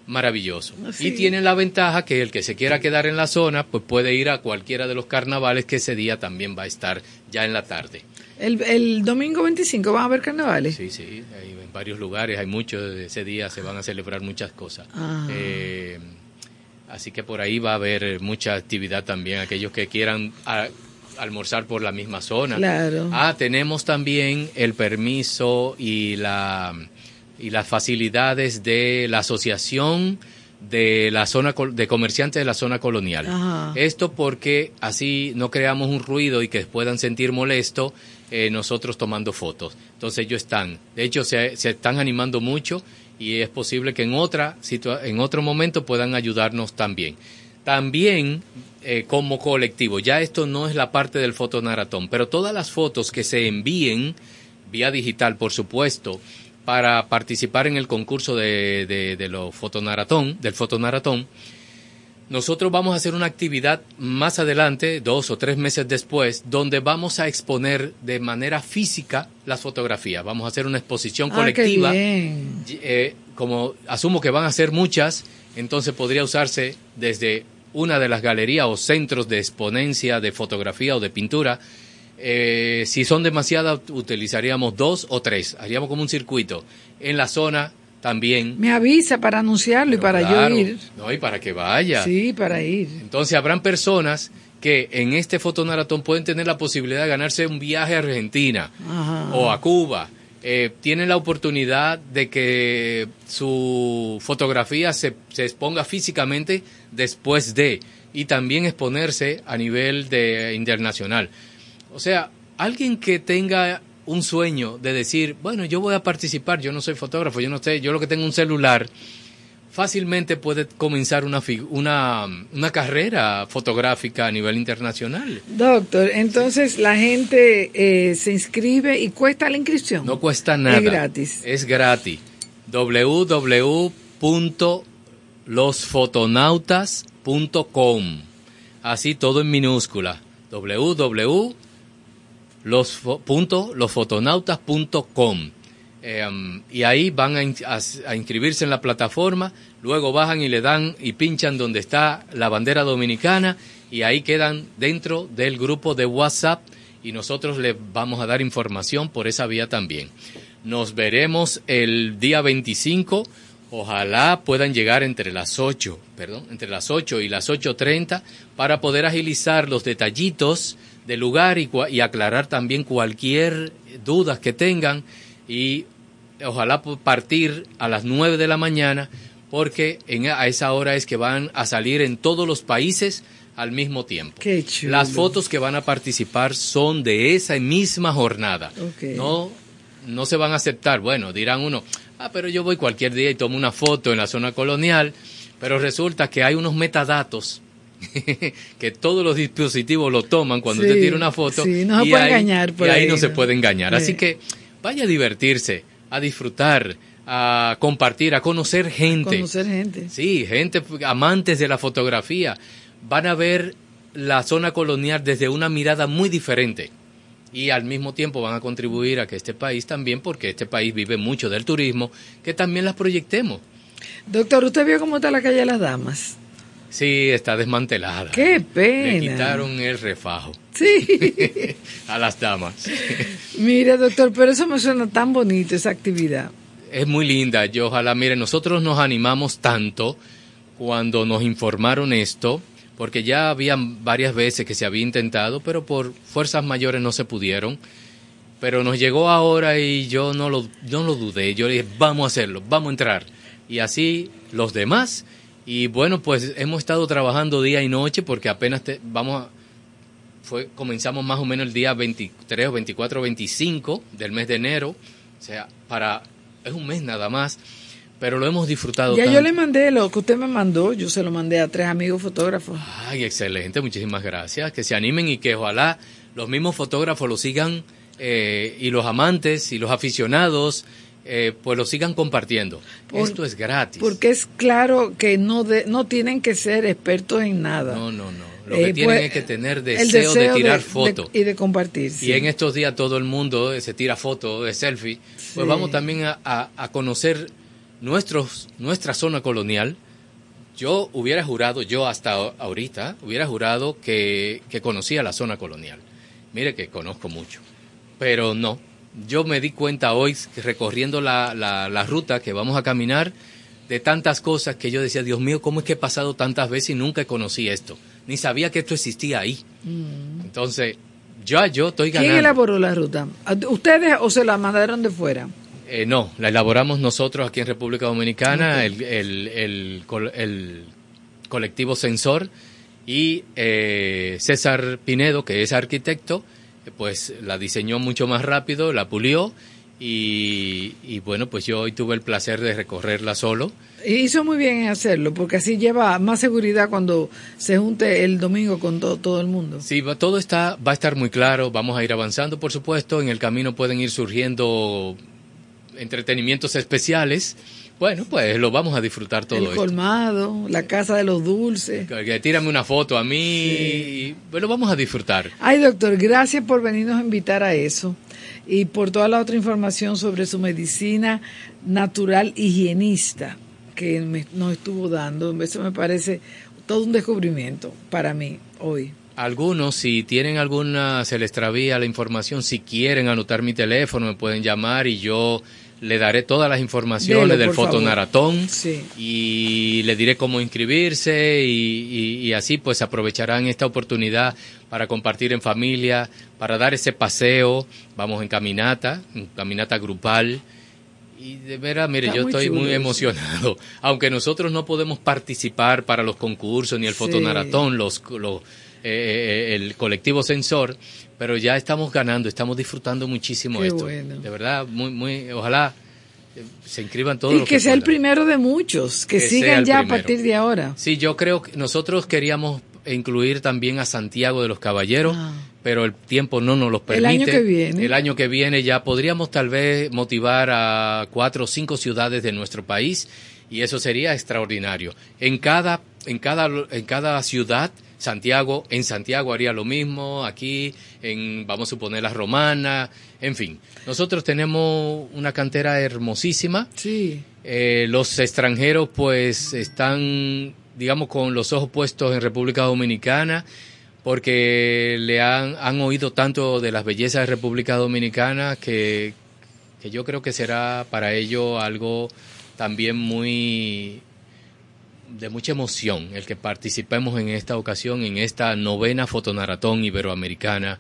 maravilloso. Sí. Y tiene la ventaja que el que se quiera quedar en la zona, pues puede ir a cualquiera de los carnavales que ese día también va a estar ya en la tarde. El, el domingo 25 van a haber carnavales. Sí, sí, hay en varios lugares, hay muchos, ese día se van a celebrar muchas cosas. Ah. Eh, así que por ahí va a haber mucha actividad también, aquellos que quieran a- almorzar por la misma zona. Claro. Ah, tenemos también el permiso y la y las facilidades de la asociación de la zona de comerciantes de la zona colonial. Ajá. Esto porque así no creamos un ruido y que puedan sentir molesto eh, nosotros tomando fotos. Entonces ellos están, de hecho se, se están animando mucho y es posible que en otra situa- en otro momento puedan ayudarnos también. También eh, como colectivo, ya esto no es la parte del fotonaratón, pero todas las fotos que se envíen vía digital, por supuesto, para participar en el concurso de, de, de los fotonaratón, del fotonaratón, nosotros vamos a hacer una actividad más adelante, dos o tres meses después, donde vamos a exponer de manera física las fotografías. Vamos a hacer una exposición Ah, colectiva. eh, como asumo que van a ser muchas, entonces podría usarse desde una de las galerías o centros de exponencia de fotografía o de pintura. Eh, si son demasiadas, utilizaríamos dos o tres. Haríamos como un circuito. En la zona también. Me avisa para anunciarlo y para Claro, yo ir. No, y para que vaya. Sí, para ir. Entonces habrán personas que en este fotonaratón pueden tener la posibilidad de ganarse un viaje a Argentina Ajá. o a Cuba. Eh, tienen la oportunidad de que su fotografía se, se exponga físicamente después de y también exponerse a nivel de internacional. O sea, alguien que tenga un sueño de decir, bueno, yo voy a participar, yo no soy fotógrafo, yo no sé, yo lo que tengo un celular, fácilmente puede comenzar una, una, una carrera fotográfica a nivel internacional. Doctor, entonces la gente eh, se inscribe y cuesta la inscripción. No cuesta nada. Es gratis. Es gratis. www.losfotonautas.com Así todo en minúscula. www.losfotonautas.com Um, y ahí van a, in- a- a inscribirse en la plataforma, luego bajan y le dan y pinchan donde está la bandera dominicana y ahí quedan dentro del grupo de WhatsApp y nosotros les vamos a dar información por esa vía también. Nos veremos el día 25. Ojalá puedan llegar entre las 8, perdón, entre las 8 y las 8.30 para poder agilizar los detallitos del lugar y, y aclarar también cualquier duda que tengan y ojalá partir a las 9 de la mañana porque en, a esa hora es que van a salir en todos los países al mismo tiempo. Qué chulo. Las fotos que van a participar son de esa misma jornada. Ok. No, no se van a aceptar. Bueno, dirán uno, ah, pero yo voy cualquier día y tomo una foto en la zona colonial, pero resulta que hay unos metadatos <laughs> que todos los dispositivos lo toman cuando Sí, usted tira una foto. sí, no se y puede ahí- engañar por y ahí ahí, no se puede engañar. Así Sí. que vaya a divertirse, a disfrutar, a compartir, a conocer gente. Conocer gente. Sí, gente amantes de la fotografía van a ver la zona colonial desde una mirada muy diferente y al mismo tiempo van a contribuir a que este país también, porque este país vive mucho del turismo, que también las proyectemos. Doctor, ¿usted vio cómo está la calle de las damas? Sí, está desmantelada. ¡Qué pena! Le quitaron el refajo Sí. <laughs> a las damas. <laughs> Mire, doctor, pero eso me suena tan bonito, esa actividad. Es muy linda. Yo ojalá, mire, nosotros nos animamos tanto cuando nos informaron esto, porque ya habían varias veces que se había intentado, pero por fuerzas mayores no se pudieron. Pero nos llegó ahora y yo no lo, no lo dudé. Yo dije, vamos a hacerlo, vamos a entrar. Y así los demás. Y bueno, pues hemos estado trabajando día y noche porque apenas te- vamos a, fue, comenzamos más o menos el día 23 o 24 o 25 del mes de enero. O sea, para, es un mes nada más, pero lo hemos disfrutado Ya yo le mandé lo que usted me mandó, yo se lo mandé a tres amigos fotógrafos. Ay, excelente, muchísimas gracias. Que se animen y que ojalá los mismos fotógrafos lo sigan eh, y los amantes y los aficionados eh, pues lo sigan compartiendo. Por- Esto es gratis. Porque es claro que no de, no tienen que ser expertos en nada. No, no, no. Lo Eh, que tienen pues, es que tener el deseo, de tirar fotos. y de compartir. sí. Y en estos días todo el mundo eh, se tira fotos de selfie. Pues vamos también a, a- a conocer nuestros, nuestra zona colonial. Yo hubiera jurado, yo hasta ahorita, hubiera jurado que, que conocía la zona colonial. Mire que conozco mucho. Pero no. Yo me di cuenta hoy, recorriendo la, la, la ruta que vamos a caminar, de tantas cosas que yo decía, Dios mío, ¿cómo es que he pasado tantas veces y nunca conocí esto? Ni sabía que esto existía ahí. Entonces, ya yo estoy ganando. Mm. ¿Quién elaboró la ruta? ¿Ustedes o se la mandaron de fuera? Eh, no, la elaboramos nosotros aquí en República Dominicana, el, el- el el colectivo Sensor y eh, César Pinedo, que es arquitecto, pues la diseñó mucho más rápido, la pulió y, y bueno, pues yo hoy tuve el placer de recorrerla solo. Hizo muy bien en hacerlo, porque así lleva más seguridad cuando se junte el domingo con todo, todo el mundo. Sí, va- todo está, va a estar muy claro, vamos a ir avanzando, por supuesto, en el camino pueden ir surgiendo entretenimientos especiales. Bueno, pues lo vamos a disfrutar todo el esto. colmado, la casa de los dulces. Que- tírame una foto a mí y bueno, vamos a disfrutar. Ay, doctor, gracias por venirnos a invitar a eso y por toda la otra información sobre su medicina natural higienista que me- nos estuvo dando. Eso me parece todo un descubrimiento para mí hoy. Algunos, si tienen alguna, se les extravía la información, si quieren anotar mi teléfono, me pueden llamar y yo le daré todas las informaciones del fotonaratón Sí. y le diré cómo inscribirse y, y- y así pues aprovecharán esta oportunidad para compartir en familia, para dar ese paseo, vamos en caminata, en caminata grupal. Y de veras, mire, Está yo muy estoy chulo muy emocionado. <laughs> Aunque nosotros no podemos participar para los concursos ni el Sí. fotonaratón, los, los, eh, eh, el colectivo Sensor, pero ya estamos ganando, estamos disfrutando muchísimo Qué esto. bueno. De verdad, muy, muy, ojalá eh, se inscriban todos Y los que sea el primero de muchos, que, Que sigan el ya a partir de ahora. Sí, yo creo que nosotros queríamos incluir también a Santiago de los Caballeros, Ah. pero el tiempo no nos lo El permite. año que viene. El año que viene ya podríamos tal vez motivar a cuatro o cinco ciudades de nuestro país y eso sería extraordinario. En cada, en cada, en cada ciudad, Santiago, en Santiago haría lo mismo, aquí, en, vamos a suponer, la Romana, en fin. Nosotros tenemos una cantera hermosísima. Sí. Eh, los extranjeros pues están, digamos, con los ojos puestos en República Dominicana porque le han, han oído tanto de las bellezas de República Dominicana que, que yo creo que será para ellos algo también muy de mucha emoción el que participemos en esta ocasión, en esta novena fotonaratón iberoamericana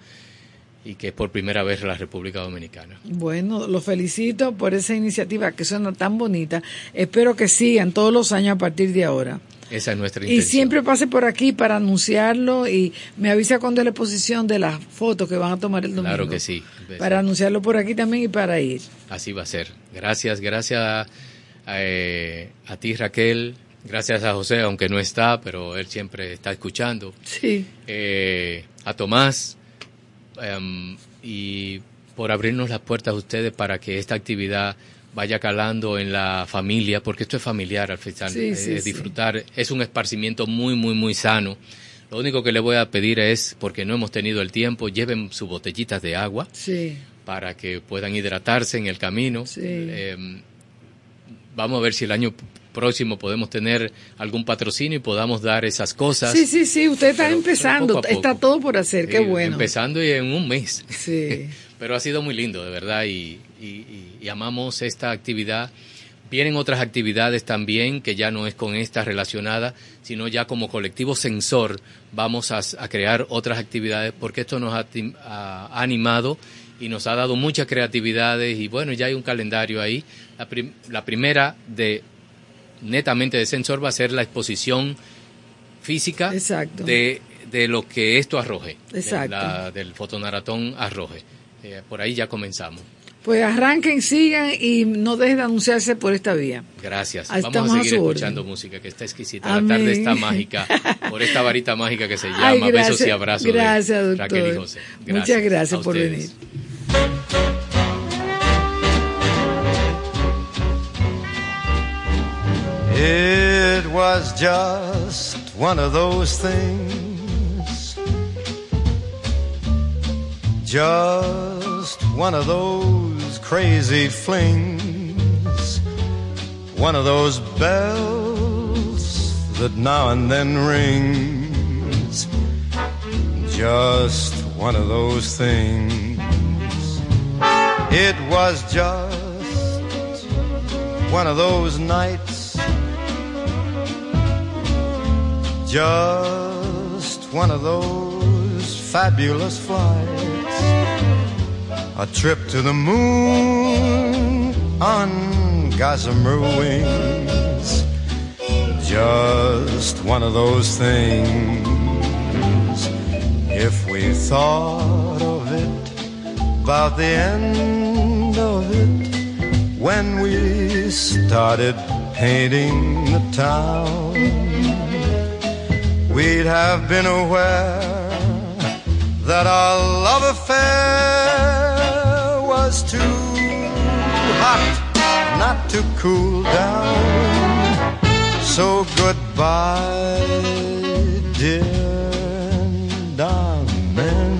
y que es por primera vez la República Dominicana. Bueno, los felicito por esa iniciativa que suena tan bonita. Espero que sigan todos los años a partir de ahora. Esa es nuestra Y intención. siempre pase por aquí para anunciarlo y me avisa cuando es la exposición de las fotos que van a tomar el domingo. Claro que sí. Para anunciarlo por aquí también y para ir. Así va a ser. Gracias, gracias eh, a ti Raquel, gracias a José, aunque no está, pero él siempre está escuchando. Sí. Eh, a Tomás em, y por abrirnos las puertas a ustedes para que esta actividad vaya calando en la familia, porque esto es familiar al final, Sí, eh, sí, sí. disfrutar, es un esparcimiento muy, muy, muy sano. Lo único que le voy a pedir es, porque no hemos tenido el tiempo, lleven sus botellitas de agua Sí. para que puedan hidratarse en el camino. Sí. Eh, vamos a ver si el año próximo podemos tener algún patrocinio y podamos dar esas cosas. Sí, sí, sí, usted está Pero- pero empezando, poco a poco. está todo por hacer, qué bueno. Empezando y en un mes. Sí. <laughs> Pero ha sido muy lindo, de verdad, y, y- y- y amamos esta actividad. Vienen otras actividades también, que ya no es con esta relacionada, sino ya como colectivo sensor vamos a, a crear otras actividades, porque esto nos ha, ha animado y nos ha dado muchas creatividades, y bueno, ya hay un calendario ahí. La, prim- la primera de netamente de sensor va a ser la exposición física Exacto. de, de lo que esto arroje, de Exacto. la- del fotonaratón arroje. Eh, por ahí ya comenzamos. Pues arranquen, sigan y no dejen de anunciarse por esta vía. Gracias. Ahí Vamos a seguir escuchando orden. música que está exquisita. Amén. La tarde está mágica <laughs> por esta varita mágica que se llama Ay, Besos y Abrazos. de gracias, doctor. Raquel y José. Muchas gracias por venir. It was just one of those things. Just one of those crazy flings. One of those bells that now and then rings. Just one of those things. It was just one of those nights just one of those fabulous flights. A trip to the moon on gossamer wings. Just one of those things. If we thought of it, about the end of it, when we started painting the town we'd have been aware that our love affair was too hot not to cool down. So goodbye, dear, amen.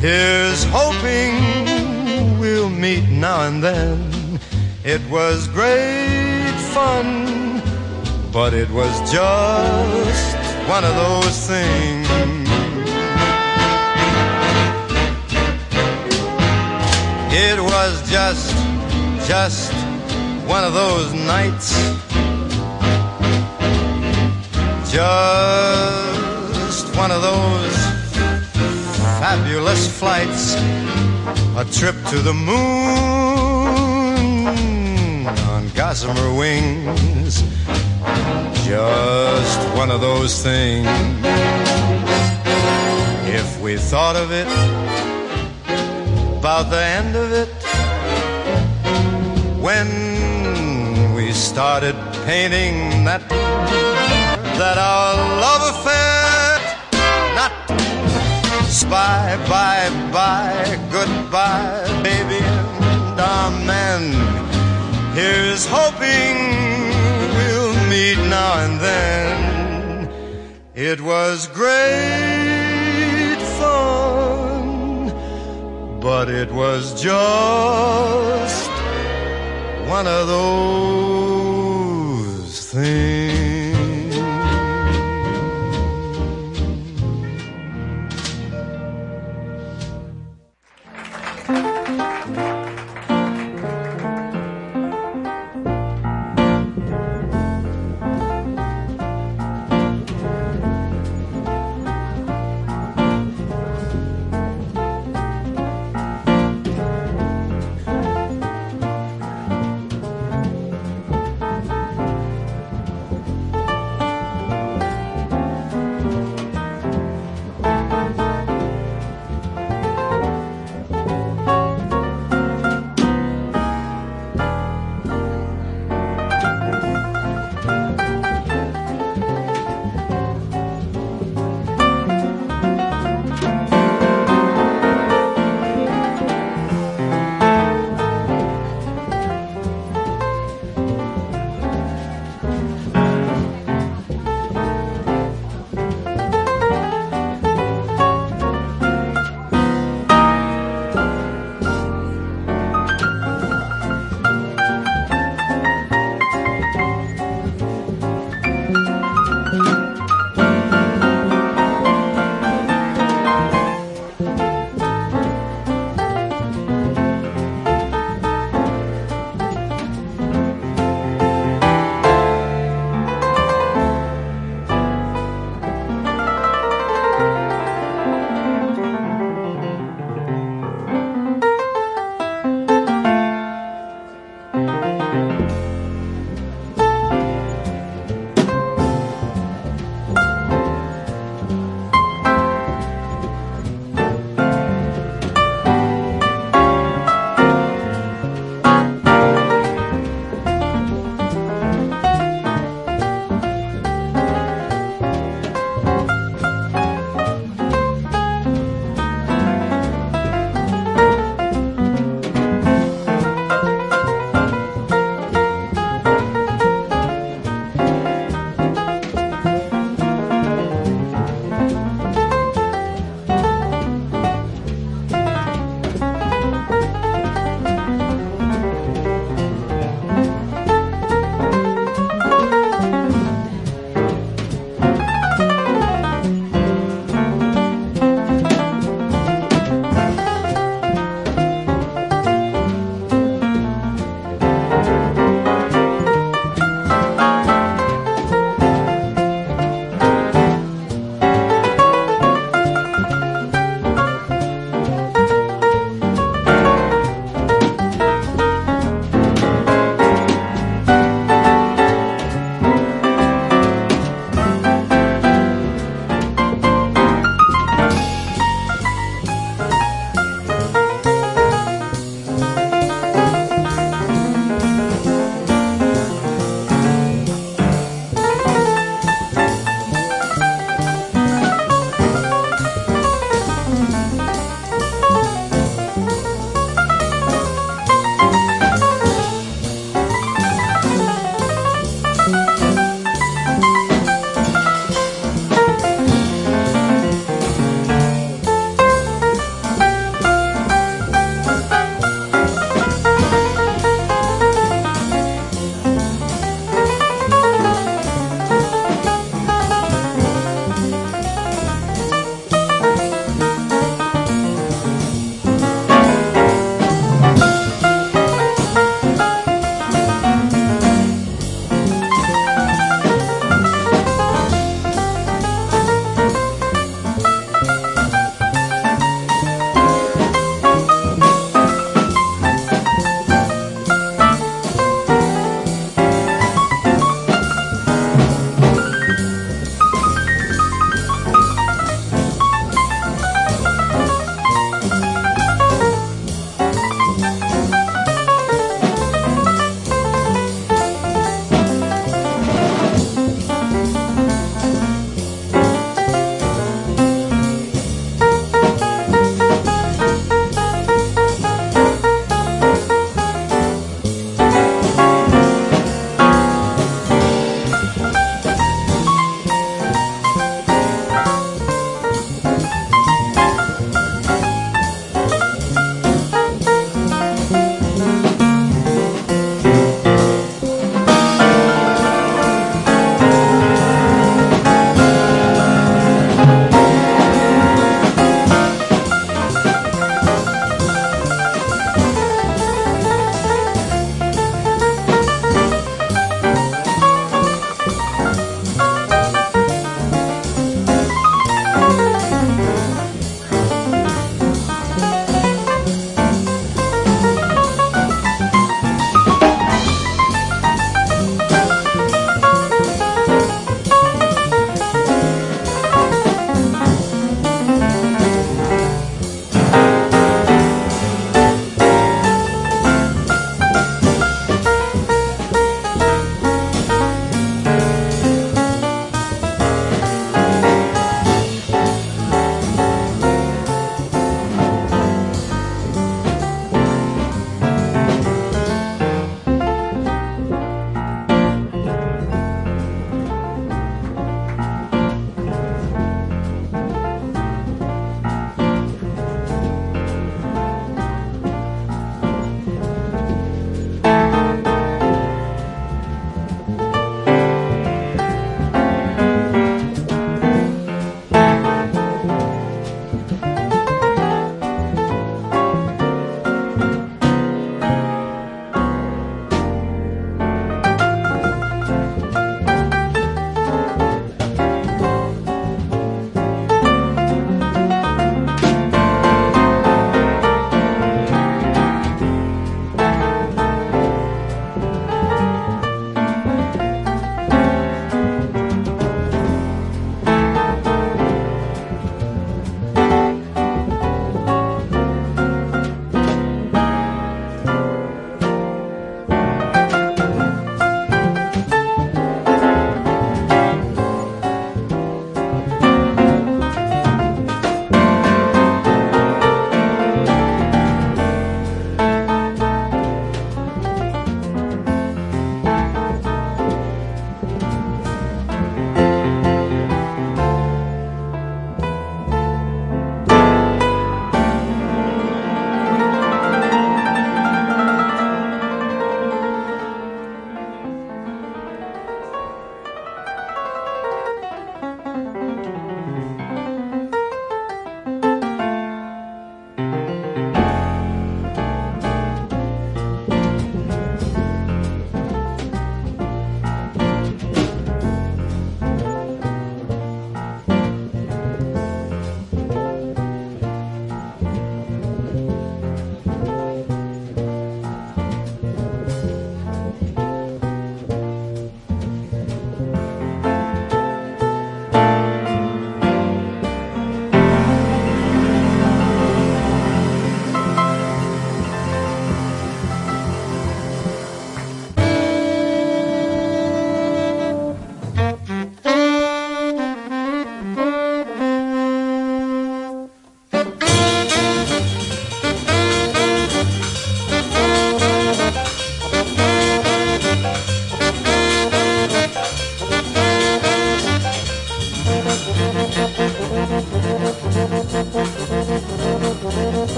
Here's hoping we'll meet now and then. It was great fun but it was just one of those things. It was just, just one of those nights. Just one of those fabulous flights. A trip to the moon on gossamer wings. Just one of those things. If we thought of it, about the end of it, when we started painting that that our love affair not spy bye bye goodbye baby and amen here's hoping meet now and then. It was great fun but it was just one of those things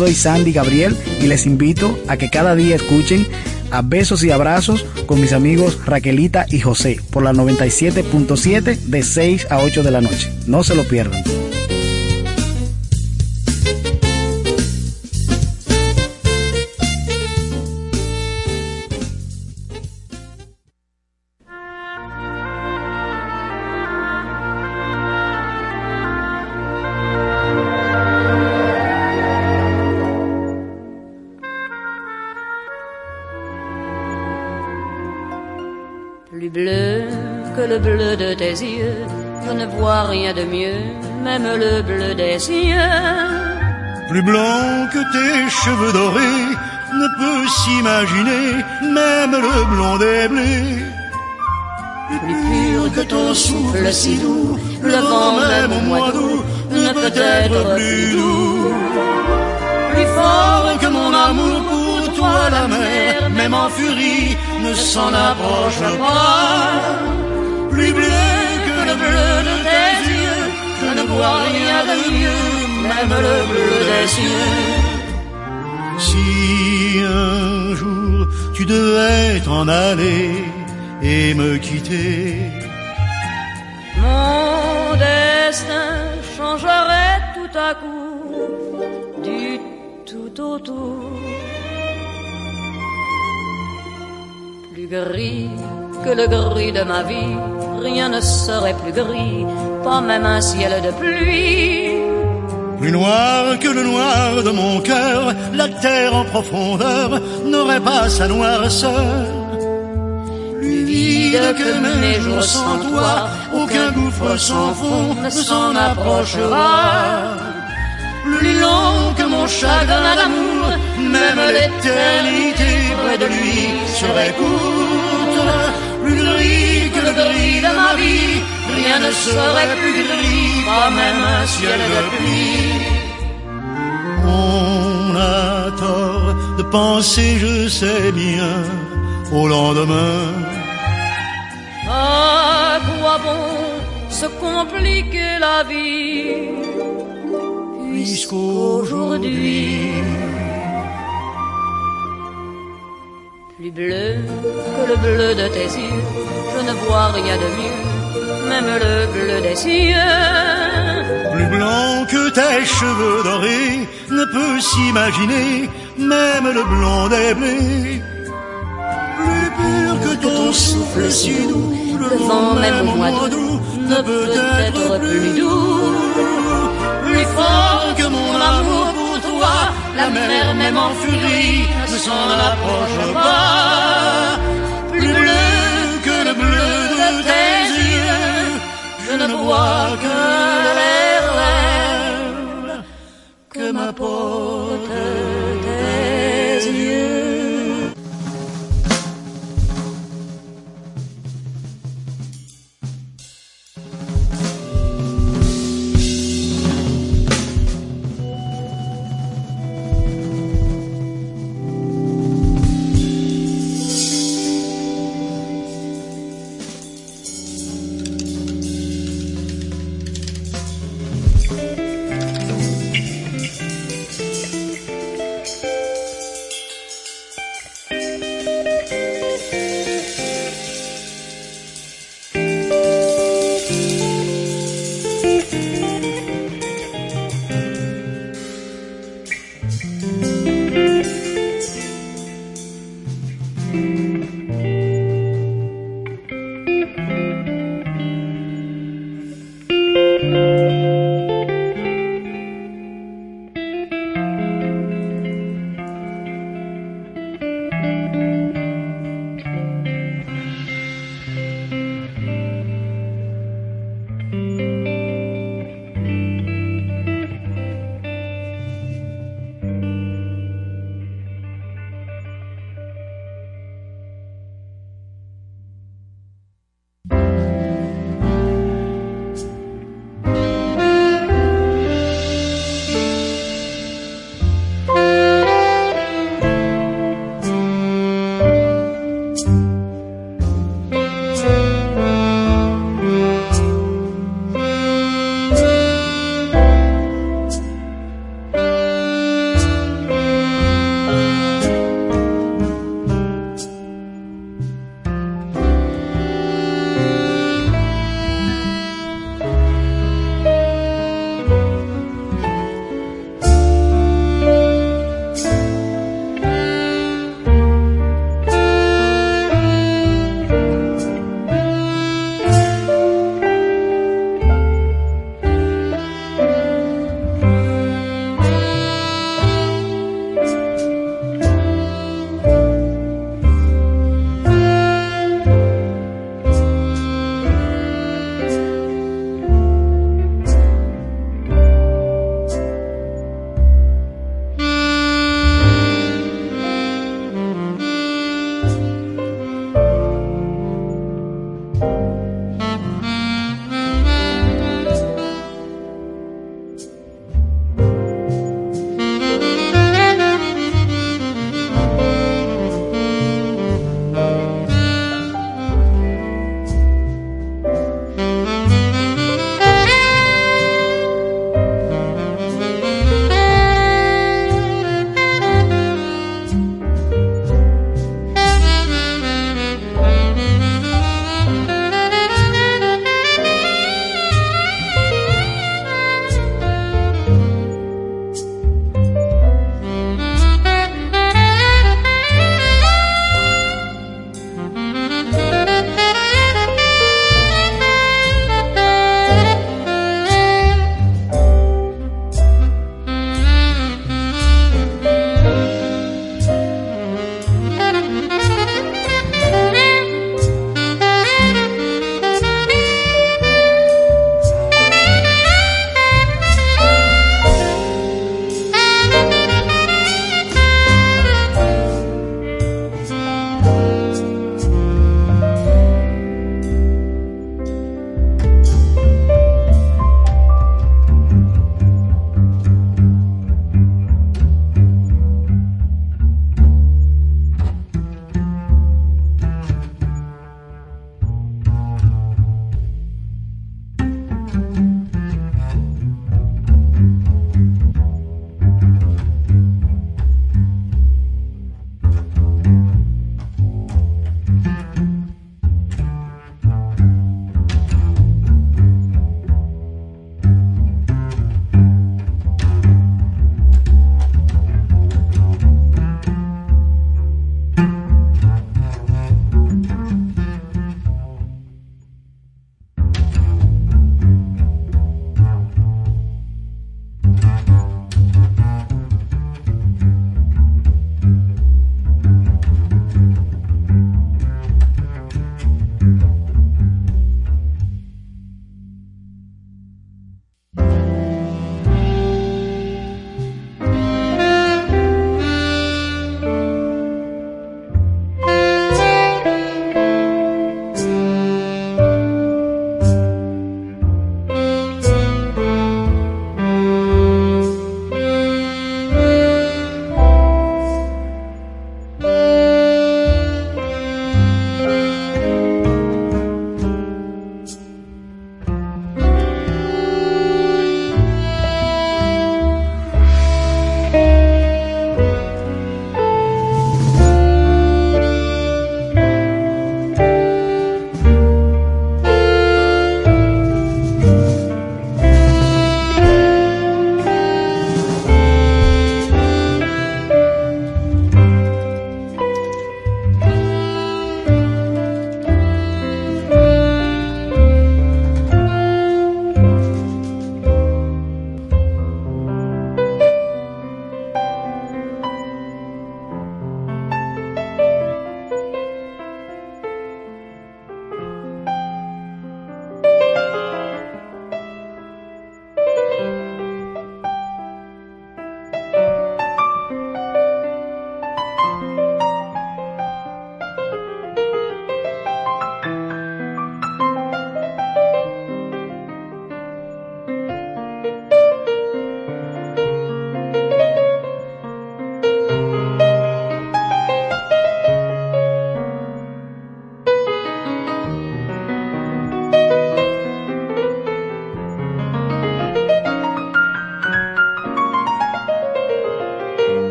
soy Sandy Gabriel y les invito a que cada día escuchen a Besos y Abrazos con mis amigos Raquelita y José por la 97.7 de 6 a 8 de la noche. No se lo pierdan. Furie, ne s'en approche pas. Plus bleu que le bleu de tes yeux, je ne vois rien de mieux, même le bleu des cieux. Si un jour tu devais t'en aller et me quitter, gris que le gris de ma vie, rien ne serait plus gris, pas même un ciel de pluie. plus noir que le noir de mon cœur, la terre en profondeur n'aurait pas sa noirceur. Plus vide que mes jours sans toi, aucun gouffre sans fond ne s'en approchera. Plus long que mon chagrin d'amour, même l'éternité près de lui serait courte. Plus gris que le gris de ma vie, rien ne serait plus gris, pas même un ciel de pluie. On a tort de penser, je sais bien, au lendemain. À quoi bon se compliquer la vie? Puisqu'aujourd'hui plus bleu que le bleu de tes yeux, je ne vois rien de mieux, même le bleu des cieux. Plus blanc que tes cheveux dorés ne peut s'imaginer, même le blond des blés. Plus pur que ton souffle si doux, le vent même au mois d'août ne peut être plus doux. Plus fort que mon amour pour toi, la mer même en furie ne s'en approche pas. Plus bleu que le bleu de tes yeux, je ne vois que les rêves que m'apportent tes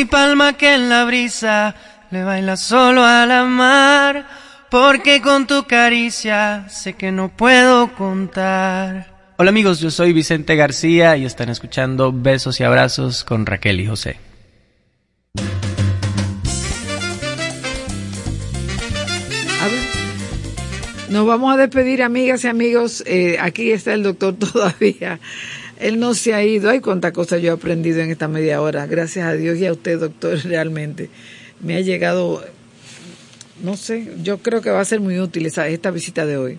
Soy palma que en la brisa le baila solo a la mar, porque con tu caricia sé que no puedo contar. Hola amigos, yo soy Vicente García y están escuchando Besos y Abrazos con Raquel y José. A ver, nos vamos a despedir, amigas y amigos. Eh, aquí está el doctor <laughs> todavía. Él no se ha ido. Ay, cuánta cosa yo he aprendido en esta media hora. Gracias a Dios y a usted, doctor, <laughs> realmente. Me ha llegado, no sé, yo creo que va a ser muy útil esa, esta visita de hoy.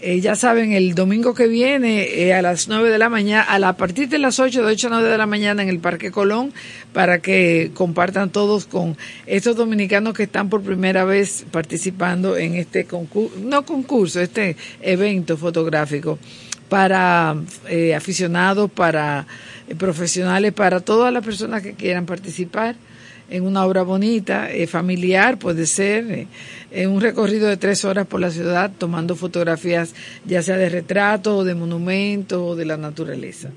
Eh, ya saben, el domingo que viene eh, a las 9 de la mañana, a, a partir de las 8, de 8 a 9 de la mañana en el Parque Colón, para que compartan todos con estos dominicanos que están por primera vez participando en este concurso, no concurso, este evento fotográfico para eh, aficionados, para eh, profesionales, para todas las personas que quieran participar en una obra bonita, eh, familiar, puede ser, en un recorrido de tres horas por la ciudad tomando fotografías ya sea de retratos o de monumentos o de la naturaleza.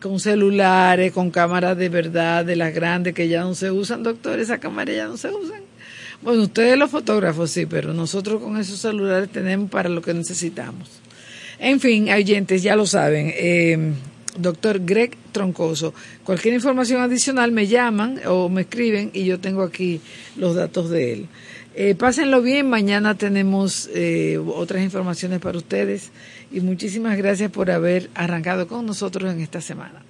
Con celulares, con cámaras de verdad, de las grandes que ya no se usan, doctor, esas cámaras ya no se usan. Bueno, ustedes los fotógrafos sí, pero nosotros con esos celulares tenemos para lo que necesitamos. En fin, oyentes, ya lo saben. Eh, doctor Greg Troncoso. Cualquier información adicional me llaman o me escriben y yo tengo aquí los datos de él. Eh, pásenlo bien, mañana tenemos eh, otras informaciones para ustedes y muchísimas gracias por haber arrancado con nosotros en esta semana.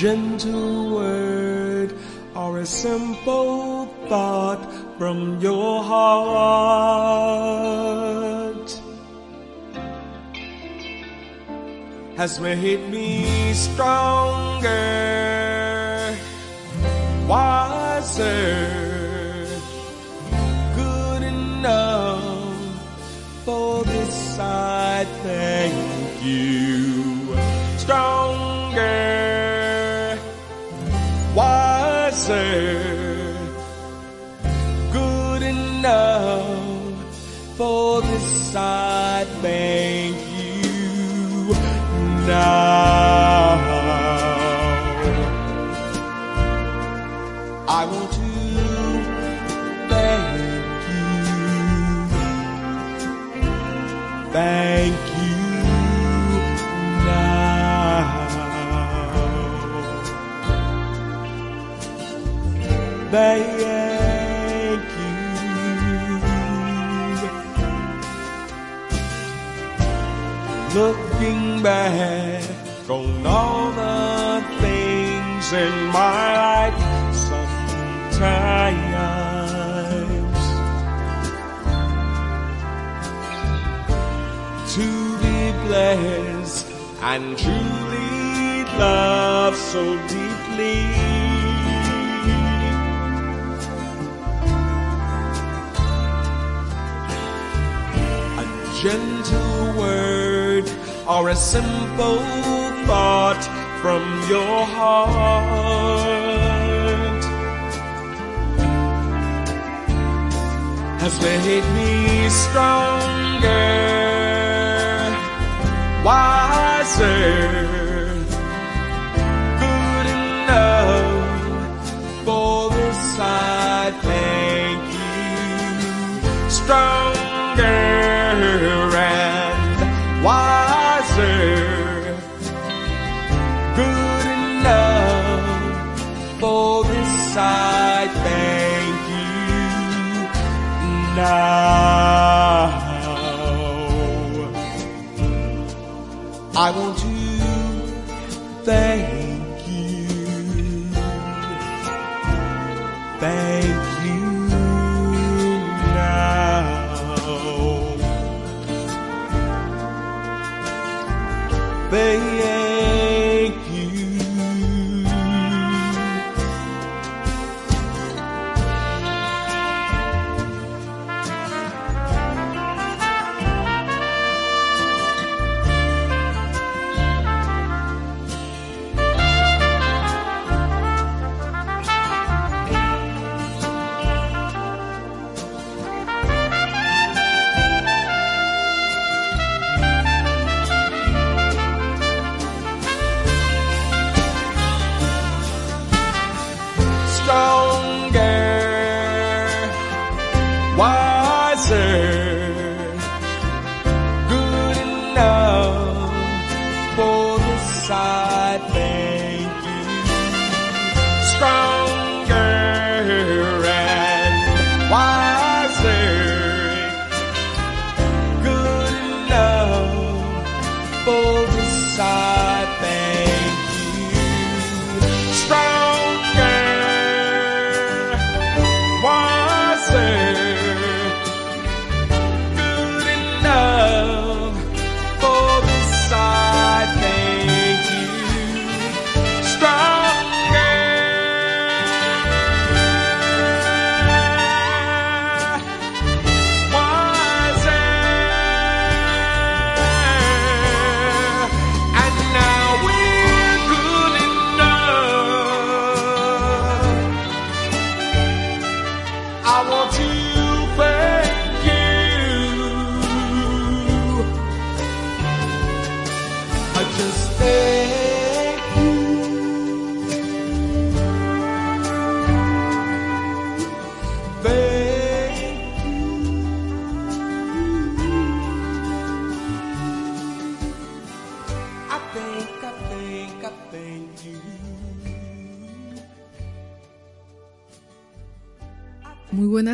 Gentle word or a simple thought from your heart has made me stronger, wiser, good enough for this I thank you. Thank you. Looking back on all the things in my life sometimes to be blessed and truly loved so deeply. Gentle word or a simple thought from your heart has made me stronger, wiser, stronger I thank you now. I want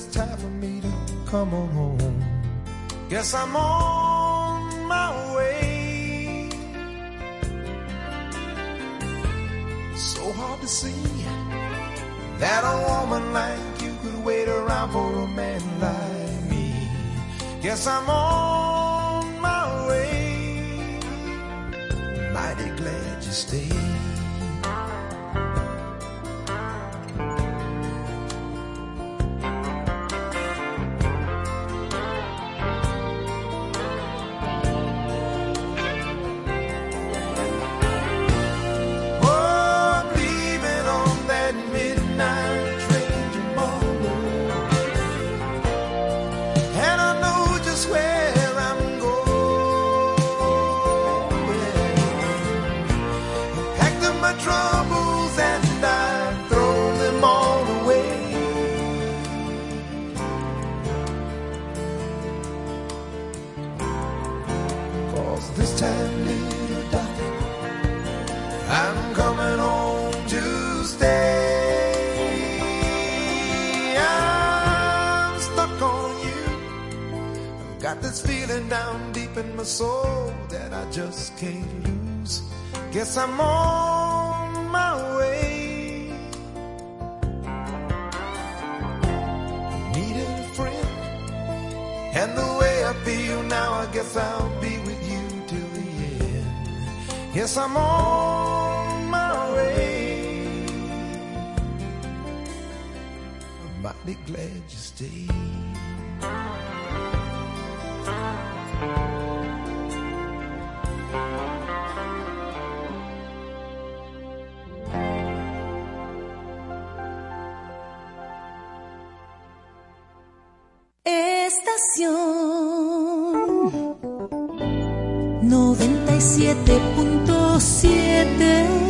It's time for me to come on home. Guess I'm on my way. So hard to see that a woman like you could wait around for a man like me. Guess I'm on my way. Mighty glad you stayed. I'm on my way. Needed a friend, and the way I feel now, I guess I'll be with you till the end. Yes, I'm on 97.7